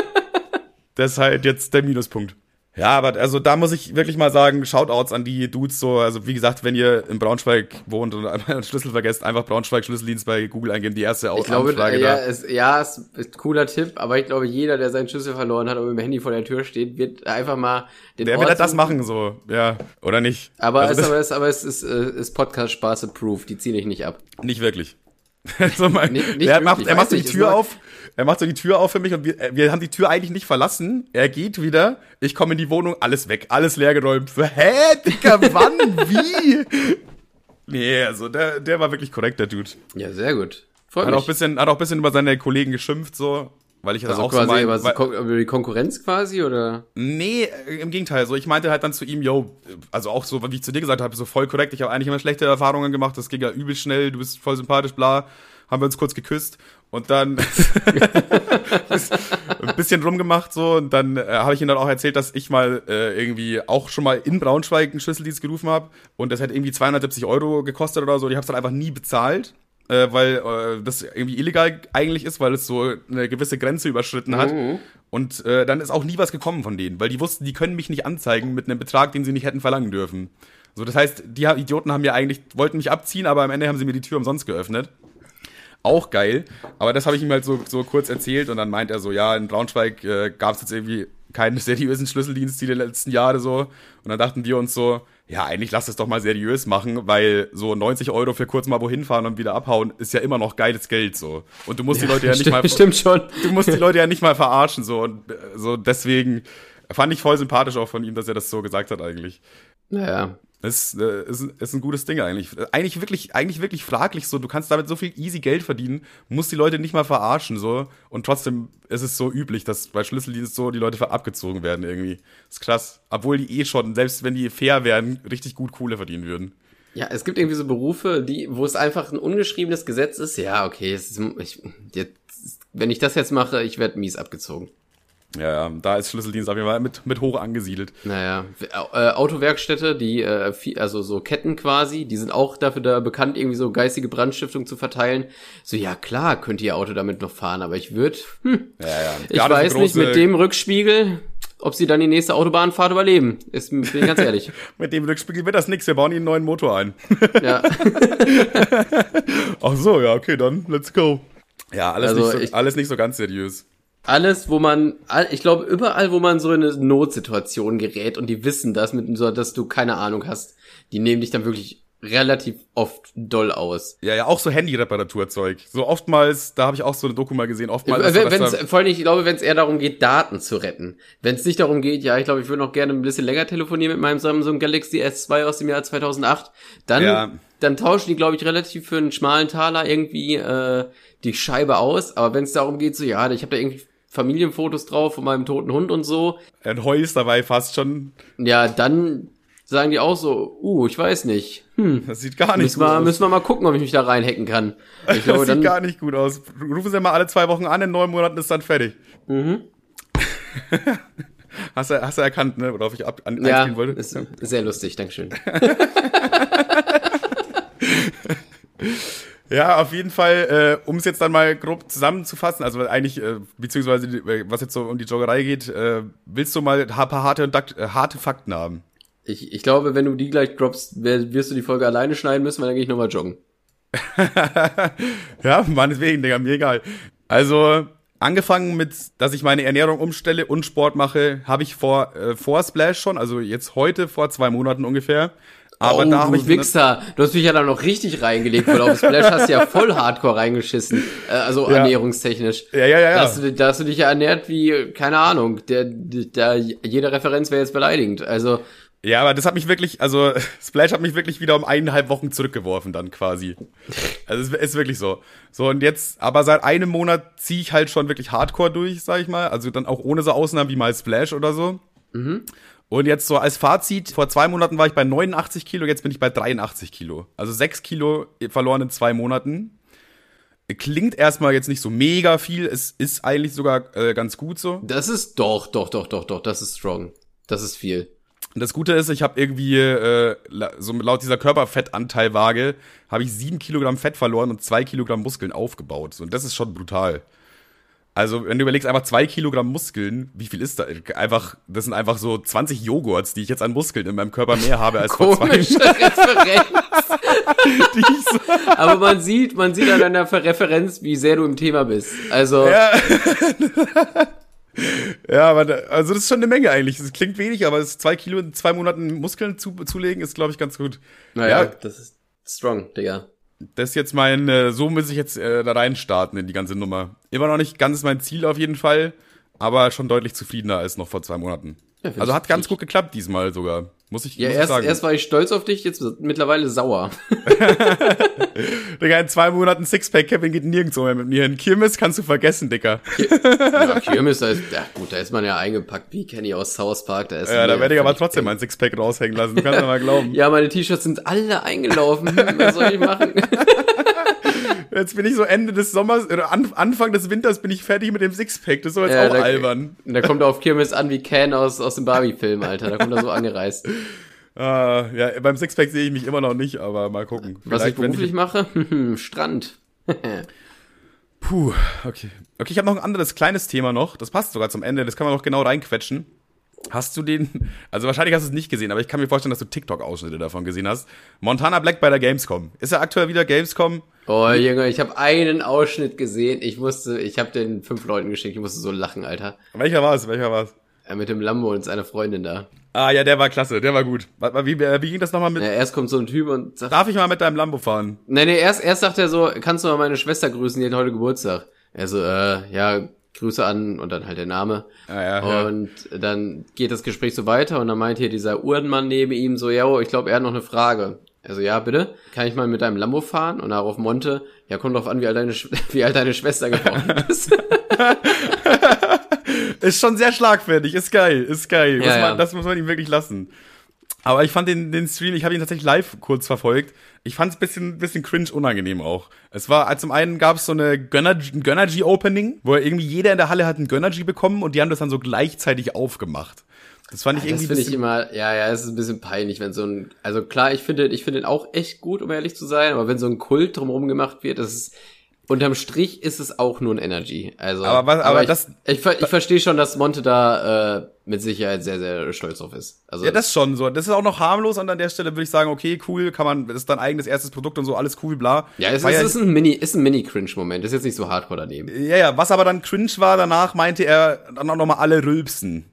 das ist halt jetzt der Minuspunkt. Ja, aber also da muss ich wirklich mal sagen, Shoutouts an die Dudes so, also wie gesagt, wenn ihr in Braunschweig wohnt und einmal einen Schlüssel vergesst, einfach Braunschweig Schlüsseldienst bei Google eingeben, die erste Ich glaube, Anfrage ja, da. es, ja, es ist ein cooler Tipp, aber ich glaube, jeder, der seinen Schlüssel verloren hat und mit dem Handy vor der Tür steht, wird einfach mal den Der Ort will halt das machen, so, ja, oder nicht? Aber, also es, aber, es, aber es ist, äh, ist Podcast-Spaß-approved, die ziehen ich nicht ab. nicht wirklich. so mein, Nicht- nicht er macht, wirklich, er macht so die Tür auf, er macht so die Tür auf für mich und wir, wir haben die Tür eigentlich nicht verlassen. Er geht wieder, ich komme in die Wohnung, alles weg, alles leergeräumt. Hä, Dicker, wann, wie? Nee, also der, der war wirklich korrekt, der Dude. Ja, sehr gut. Freut Hat auch mich. ein bisschen, hat auch ein bisschen über seine Kollegen geschimpft, so, weil ich das also auch quasi so mein, was, über die Konkurrenz quasi, oder? Nee, äh, im Gegenteil. So, ich meinte halt dann zu ihm, yo, also auch so, wie ich zu dir gesagt habe, so voll korrekt. Ich habe eigentlich immer schlechte Erfahrungen gemacht. Das ging ja übel schnell. Du bist voll sympathisch, bla. Haben wir uns kurz geküsst und dann ein bisschen rumgemacht so und dann äh, habe ich ihm dann auch erzählt, dass ich mal äh, irgendwie auch schon mal in Braunschweig einen Schlüsseldienst gerufen habe und das hat irgendwie 270 Euro gekostet oder so. Ich habe es dann einfach nie bezahlt. Äh, weil äh, das irgendwie illegal eigentlich ist, weil es so eine gewisse Grenze überschritten hat. Und äh, dann ist auch nie was gekommen von denen, weil die wussten, die können mich nicht anzeigen mit einem Betrag, den sie nicht hätten verlangen dürfen. So, das heißt, die Idioten haben mir eigentlich, wollten mich abziehen, aber am Ende haben sie mir die Tür umsonst geöffnet. Auch geil. Aber das habe ich ihm halt so, so kurz erzählt und dann meint er so, ja, in Braunschweig äh, gab es jetzt irgendwie keinen seriösen Schlüsseldienst die letzten Jahre so. Und dann dachten wir uns so, ja, eigentlich lass es doch mal seriös machen, weil so 90 Euro für kurz mal wohin fahren und wieder abhauen ist ja immer noch geiles Geld so. Und du musst ja, die Leute ja nicht stimmt, mal stimmt schon. du musst die Leute ja nicht mal verarschen so und äh, so deswegen fand ich voll sympathisch auch von ihm, dass er das so gesagt hat eigentlich. Naja, ist, äh, ist, ist ein gutes Ding eigentlich. Eigentlich wirklich, eigentlich wirklich fraglich so. Du kannst damit so viel easy Geld verdienen, musst die Leute nicht mal verarschen so. Und trotzdem ist es so üblich, dass bei Schlüsseldienst so die Leute abgezogen werden irgendwie. ist krass. Obwohl die eh schon, selbst wenn die fair wären, richtig gut Kohle verdienen würden. Ja, es gibt irgendwie so Berufe, die, wo es einfach ein ungeschriebenes Gesetz ist. Ja, okay, ist, ich, jetzt, wenn ich das jetzt mache, ich werde mies abgezogen. Ja, ja, da ist Schlüsseldienst auf jeden Fall mit, mit hoch angesiedelt. Naja, äh, Autowerkstätte, die, äh, also so Ketten quasi, die sind auch dafür da bekannt, irgendwie so geistige Brandstiftung zu verteilen. So, ja klar, könnte ihr Auto damit noch fahren, aber ich würde, hm, ja, ja. ich weiß nicht, mit dem Rückspiegel, ob sie dann die nächste Autobahnfahrt überleben. Ist, bin ich ganz ehrlich. mit dem Rückspiegel wird das nix, wir bauen ihnen einen neuen Motor ein. ja. Ach so, ja, okay, dann, let's go. Ja, alles, Also nicht, so, ich- alles nicht so ganz seriös. Alles, wo man, ich glaube, überall, wo man so in eine Notsituation gerät und die wissen das, mit so, dass du keine Ahnung hast, die nehmen dich dann wirklich relativ oft doll aus. Ja, ja, auch so Handy-Reparaturzeug. So oftmals, da habe ich auch so eine Doku mal gesehen, oftmals. Wenn dass wenn's, vor allem, ich glaube, wenn es eher darum geht, Daten zu retten. Wenn es nicht darum geht, ja, ich glaube, ich würde noch gerne ein bisschen länger telefonieren mit meinem Samsung Galaxy S2 aus dem Jahr 2008, dann, Ja. dann tauschen die, glaube ich, relativ für einen schmalen Taler irgendwie äh, die Scheibe aus. Aber wenn es darum geht, so, ja, ich habe da irgendwie Familienfotos drauf von meinem toten Hund und so, ein Heus dabei fast schon. ja, dann sagen die auch so, uh, ich weiß nicht. Hm, Das sieht gar nicht müssen gut wir, aus. müssen wir mal gucken, ob ich mich da reinhacken kann. Ich das glaube, sieht dann, gar nicht gut aus. Rufen Sie mal alle zwei Wochen an, in neun Monaten ist dann fertig. Mhm. hast, du, hast du erkannt, ne, worauf ich ab, an, ja, wollte? ist sehr lustig, Dankeschön. Ja, auf jeden Fall, äh, um es jetzt dann mal grob zusammenzufassen, also eigentlich, äh, beziehungsweise äh, was jetzt so um die Joggerei geht, äh, willst du mal ein paar harte, und Dakt- äh, harte Fakten haben? Ich, ich glaube, wenn du die gleich droppst, wirst du die Folge alleine schneiden müssen, weil dann gehe ich nochmal joggen. ja, meinetwegen, Digga, mir egal. Also, angefangen mit, dass ich meine Ernährung umstelle und Sport mache, habe ich vor, äh, vor Splash schon, also jetzt heute, vor zwei Monaten ungefähr. Aber oh, da habe du ich Wichser, du hast mich ja da noch richtig reingelegt, weil auf Splash hast du ja voll hardcore reingeschissen, äh, also Ja. ernährungstechnisch. Ja, ja, ja, ja. Da hast, du, da hast du dich ja ernährt wie, keine Ahnung, der, der, jede Referenz wäre jetzt beleidigend. Also, Ja, aber das hat mich wirklich, also Splash hat mich wirklich wieder um eineinhalb Wochen zurückgeworfen dann quasi. Also es ist wirklich so. So und jetzt, aber seit einem Monat ziehe ich halt schon wirklich Hardcore durch, sag ich mal. Also dann auch ohne so Ausnahmen wie mal Splash oder so. Und jetzt so als Fazit, vor zwei Monaten war ich bei 89 Kilo, jetzt bin ich bei 83 Kilo. Also sechs Kilo verloren in zwei Monaten. Klingt erstmal jetzt nicht so mega viel, es ist eigentlich sogar äh, ganz gut so. das ist doch, doch, doch, doch, doch, das ist strong. Das ist viel. Und das Gute ist, ich habe irgendwie, äh, so laut dieser Körperfettanteilwaage, habe ich sieben Kilogramm Fett verloren und zwei Kilogramm Muskeln aufgebaut. Und das ist schon brutal. Also, wenn du überlegst, einfach zwei Kilogramm Muskeln, wie viel ist da? Einfach, das sind einfach so 20 Joghurts, die ich jetzt an Muskeln in meinem Körper mehr habe als vor zwei, Referenz. so, Aber man sieht, man sieht an deiner Referenz, wie sehr du im Thema bist. Also, ja. ja, aber da, also das ist schon eine Menge eigentlich. Das klingt wenig, aber es zwei Kilo in zwei Monaten Muskeln zu, zulegen, ist, glaube ich, ganz gut. naja, Ja. das ist strong, Digga. Das ist jetzt mein, äh, so muss ich jetzt äh, da reinstarten in die ganze Nummer. Immer noch nicht ganz mein Ziel auf jeden Fall, aber schon deutlich zufriedener als noch vor zwei Monaten. Ja, also hat ganz gut geklappt diesmal sogar. Muss ich, Ja, muss ich erst, sagen. erst war ich stolz auf dich, jetzt mittlerweile sauer. Digga, in zwei Monaten Sixpack, Kevin geht nirgendwo mehr mit mir hin. Kirmes kannst du vergessen, Dicker. ja, Kirmes, da ist, ja gut, da ist man ja eingepackt wie Kenny aus South Park. Da ist Ja, da werde ich aber trotzdem mein Sixpack raushängen lassen. Du kannst mir mal glauben. Ja, meine T-Shirts sind alle eingelaufen. Was soll ich machen? Jetzt bin ich so Ende des Sommers, oder an, Anfang des Winters bin ich fertig mit dem Sixpack. Das ist doch jetzt Ja, auch da- albern. Da kommt er auf Kirmes an wie Ken aus, aus dem Barbie-Film, Alter. Da kommt er so angereist. Ah, ja, beim Sixpack sehe ich mich immer noch nicht, aber mal gucken. Was ich Vielleicht, beruflich mache? Hm, Strand. Puh, okay. Okay, ich habe noch ein anderes kleines Thema noch. Das passt sogar zum Ende. Das kann man noch genau reinquetschen. Hast du den, also wahrscheinlich hast du es nicht gesehen, aber ich kann mir vorstellen, dass du TikTok-Ausschnitte davon gesehen hast. Montana Black bei der Gamescom. Ist er aktuell wieder Gamescom? Oh, Junge, ich habe einen Ausschnitt gesehen. Ich musste, ich habe den fünf Leuten geschickt. Ich musste so lachen, Alter. Welcher war es? Welcher war es? Ja, mit dem Lambo und seiner Freundin da. Ah ja, der war klasse, der war gut. Wie, wie, wie ging das nochmal mit? Ja, erst kommt so ein Typ und sagt. Darf ich mal mit deinem Lambo fahren? Nee, nee, erst, erst sagt er so, kannst du mal meine Schwester grüßen, die hat heute Geburtstag. Er so, äh, ja, Grüße an und dann halt der Name. Ah, ja, ja. Und dann geht das Gespräch so weiter und dann meint hier dieser Uhrenmann neben ihm so, ja, ich glaube, er hat noch eine Frage. Also ja, bitte, kann ich mal mit deinem Lambo fahren? Und darauf Monte, ja, kommt drauf an, wie alt deine, Sch wie alt deine Schwester geworden ist. ist schon sehr schlagfertig, ist geil, ist geil. Ja, man, ja. Das muss man ihm wirklich lassen. Aber ich fand den, den Stream, ich habe ihn tatsächlich live kurz verfolgt. Ich fand es bisschen, bisschen cringe unangenehm auch. Es war, also zum einen gab es so eine Gönnergy, ein Gönnergy-Opening, wo irgendwie jeder in der Halle hat ein Gönnergy bekommen und die haben das dann so gleichzeitig aufgemacht. Das fand ich das irgendwie finde ich immer, ja, ja, es ist ein bisschen peinlich, wenn so ein, also klar, ich finde, ich finde den auch echt gut, um ehrlich zu sein, aber wenn so ein Kult drumherum gemacht wird, das ist, unterm Strich ist es auch nur ein Energy. Also, Aber was- aber ich, das- ich, ver- ich verstehe schon, dass Monte da äh, mit Sicherheit sehr, sehr stolz drauf ist. Also, Ja, das ist schon so. Das ist auch noch harmlos und an der Stelle würde ich sagen, okay, cool, kann man, das ist dein eigenes erstes Produkt und so, alles cool, bla. ja, es, ist, es ist ein Mini, ist ein Mini-Cringe-Moment, ist jetzt nicht so hardcore daneben. ja, ja, was aber dann cringe war, danach meinte er dann auch nochmal alle rülpsen.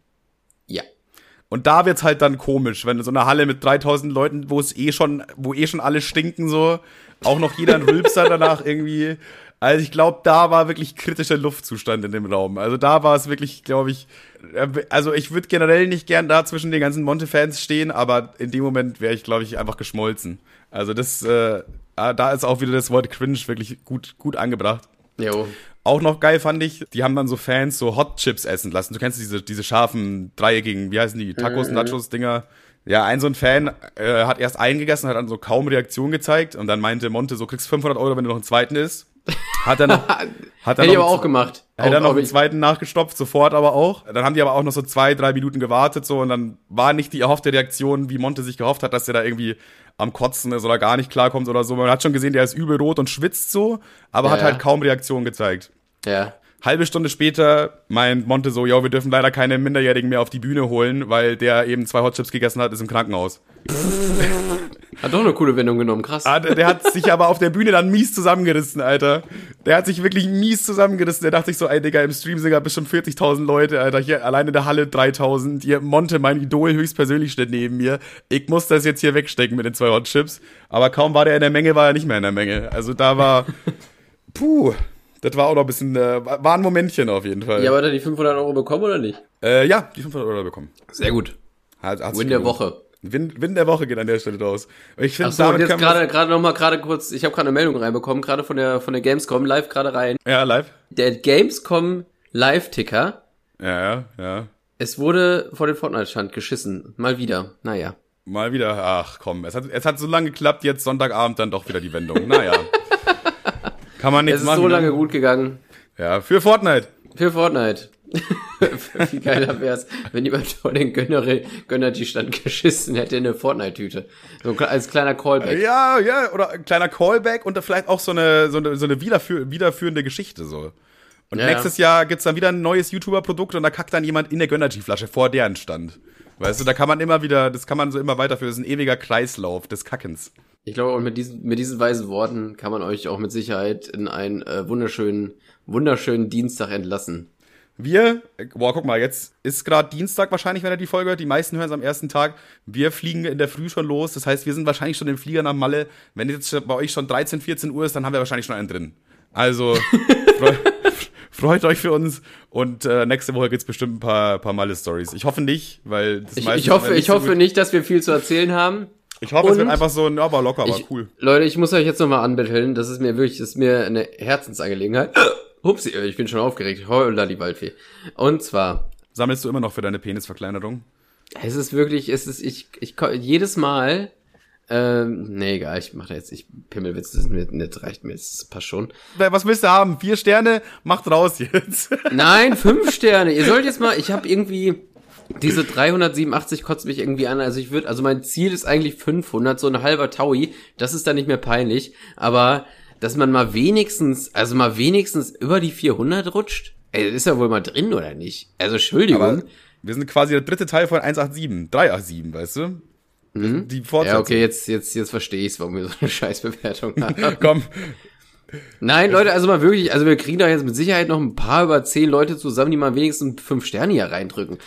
Und da wird's halt dann komisch, wenn so eine Halle mit 3000 Leuten, wo es eh schon, wo eh schon alle stinken so, auch noch jeder ein Rülpser danach irgendwie. Also ich glaube, da war wirklich kritischer Luftzustand in dem Raum. Also da war es wirklich, glaube ich, also ich würde generell nicht gern da zwischen den ganzen Monte-Fans stehen, aber in dem Moment wäre ich, glaube ich, einfach geschmolzen. Also das, äh, ah, da ist auch wieder das Wort cringe wirklich gut, gut angebracht. Jo. Auch noch geil fand ich, die haben dann so Fans so Hot Chips essen lassen. Du kennst diese, diese scharfen dreieckigen, wie heißen die, Tacos, Nachos, Dinger. Ja, ein so ein Fan äh, hat erst einen gegessen, hat dann so kaum Reaktion gezeigt und dann meinte Monte, so kriegst 500 Euro, wenn du noch einen zweiten isst. Hat er noch, hat er Hätte noch auch gemacht. Hat er noch einen zweiten nachgestopft, sofort aber auch. Dann haben die aber auch noch so zwei, drei Minuten gewartet so und dann war nicht die erhoffte Reaktion, wie Monte sich gehofft hat, dass er da irgendwie am Kotzen ist oder gar nicht klarkommt oder so. Man hat schon gesehen, der ist übel rot und schwitzt so, aber Ja, hat halt ja. kaum Reaktion gezeigt. Ja. Halbe Stunde später meint Monte so, ja, wir dürfen leider keine Minderjährigen mehr auf die Bühne holen, weil der eben zwei Hotchips gegessen hat, ist im Krankenhaus. Hat doch eine coole Wendung genommen, krass. Ah, der, der hat sich aber auf der Bühne dann mies zusammengerissen, Alter. Der hat sich wirklich mies zusammengerissen. Der dachte sich so, ey, Digga, im Stream sind ja bestimmt 40.000 Leute, Alter. Hier allein in der Halle 3.000. Hier Monte, mein Idol, höchstpersönlich steht neben mir. Ich muss das jetzt hier wegstecken mit den zwei Hotchips. Aber kaum war der in der Menge, war er nicht mehr in der Menge. Also da war, puh, das war auch noch ein bisschen, äh, war ein Momentchen auf jeden Fall. Ja, aber hat er die 500 Euro bekommen oder nicht? Äh, ja, die 500 Euro bekommen. Sehr gut. Hat, hat's Win der. Woche. Win, Win der Woche geht an der Stelle raus. Ich finde, Achso, und damit jetzt gerade gerade noch mal gerade kurz, ich habe gerade eine Meldung reinbekommen, gerade von der von der Gamescom live gerade rein. Ja, live. Der Gamescom Live Ticker, Ja, ja, ja. es wurde vor den Fortnite Stand geschissen, mal wieder. Naja. Mal wieder, ach komm, es hat, es hat so lange geklappt, jetzt Sonntagabend dann doch wieder die Wendung. Naja. Kann man Es nichts ist machen. so lange ne? gut gegangen Ja, für Fortnite. für Fortnite. Wie geiler wär's, wenn jemand vor den Gönner Gönnergy Stand geschissen hätte in eine Fortnite Tüte. So als kleiner Callback. Ja, ja, oder ein kleiner Callback und vielleicht auch so eine, so eine, so eine wiederführ, wiederführende Geschichte so. Und Ja, nächstes Jahr gibt's dann wieder ein neues YouTuber-Produkt und da kackt dann jemand in der Gönnergy-Flasche vor deren Stand. Weißt du, da kann man immer wieder, das kann man so immer weiterführen. Das ist ein ewiger Kreislauf des Kackens. Ich glaube, und mit diesen, mit diesen weisen Worten kann man euch auch mit Sicherheit in einen äh, wunderschönen, wunderschönen Dienstag entlassen. Wir, boah, guck mal, jetzt ist gerade Dienstag wahrscheinlich, wenn er die Folge hört. Die meisten hören es am ersten Tag. Wir fliegen in der Früh schon los. Das heißt, wir sind wahrscheinlich schon im Flieger nach Malle. Wenn jetzt bei euch schon 13, 14 Uhr ist, dann haben wir wahrscheinlich schon einen drin. Also, freu, freut euch für uns. Und äh, nächste Woche gibt's bestimmt ein paar, paar Malle-Stories. Ich hoffe nicht, weil das Ich, ich hoffe, ich so hoffe nicht, dass wir viel zu erzählen haben. Ich hoffe, es wird einfach so ein, ja, aber locker, aber cool. Leute, ich muss euch jetzt nochmal anbetteln. Das ist mir wirklich, das ist mir eine Herzensangelegenheit. Hupsi, ich bin schon aufgeregt. Holla die Waldfee. Und zwar, Sammelst du immer noch für deine Penisverkleinerung? es ist wirklich, es ist, ich, ich, jedes Mal, ähm, nee, egal, ich mache da jetzt, ich, Pimmelwitz, das ist mir nicht, reicht mir, das passt schon. Was willst du haben? Vier Sterne? Macht raus jetzt. Nein, fünf Sterne. Ihr sollt jetzt mal, ich habe irgendwie diese 387 kotzt mich irgendwie an. Also ich würde, also mein Ziel ist eigentlich 500, so ein halber Taui. Das ist dann nicht mehr peinlich. Aber dass man mal wenigstens, also mal wenigstens über die 400 rutscht, ey, ist ja wohl mal drin oder nicht? Also Entschuldigung. Aber wir sind quasi der dritte Teil von 187, 387, weißt du? Die Fortsetzung. Mhm. ja, okay, jetzt, jetzt, jetzt verstehe ich's, warum wir so eine Scheißbewertung haben. Komm, Nein, Leute, also mal wirklich, also wir kriegen da jetzt mit Sicherheit noch ein paar über zehn Leute zusammen, die mal wenigstens fünf Sterne hier reindrücken.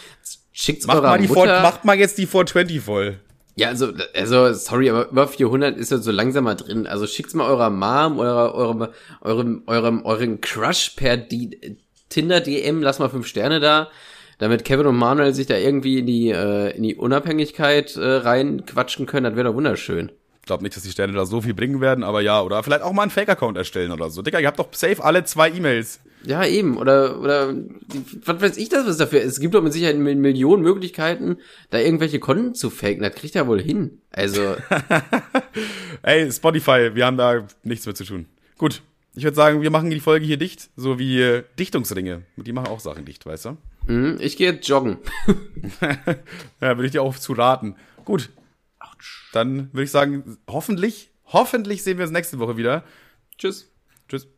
Schickt's Macht eurer mal, die Mutter. 4, macht mal jetzt die 420 voll. Ja, also, also, sorry, aber über 400 ist ja so langsam mal drin. Also schickt's mal eurer Mom, eurer, eurem, eurem, eurem, euren Crush per D Tinder-DM, lass mal fünf Sterne da, damit Kevin und Manuel sich da irgendwie in die, äh, in die Unabhängigkeit äh, reinquatschen können. Das wäre doch wunderschön. Ich glaube nicht, dass die Sterne da so viel bringen werden, aber ja, oder vielleicht auch mal einen Fake-Account erstellen oder so. Digga, ihr habt doch safe alle zwei E-Mails. Ja, eben. Oder, oder, was weiß ich das, was dafür ist. Es gibt doch mit Sicherheit Mil- Millionen Möglichkeiten, da irgendwelche Konten zu faken. Das kriegt er wohl hin. Also, Ey, Spotify, wir haben da nichts mehr zu tun. Gut, ich würde sagen, wir machen die Folge hier dicht, so wie äh, Dichtungsringe. Die machen auch Sachen dicht, weißt du? hm, ich gehe jetzt joggen. Ja, würde ich dir auch zu raten. Gut. Dann würde ich sagen, hoffentlich, hoffentlich sehen wir uns nächste Woche wieder. Tschüss. Tschüss.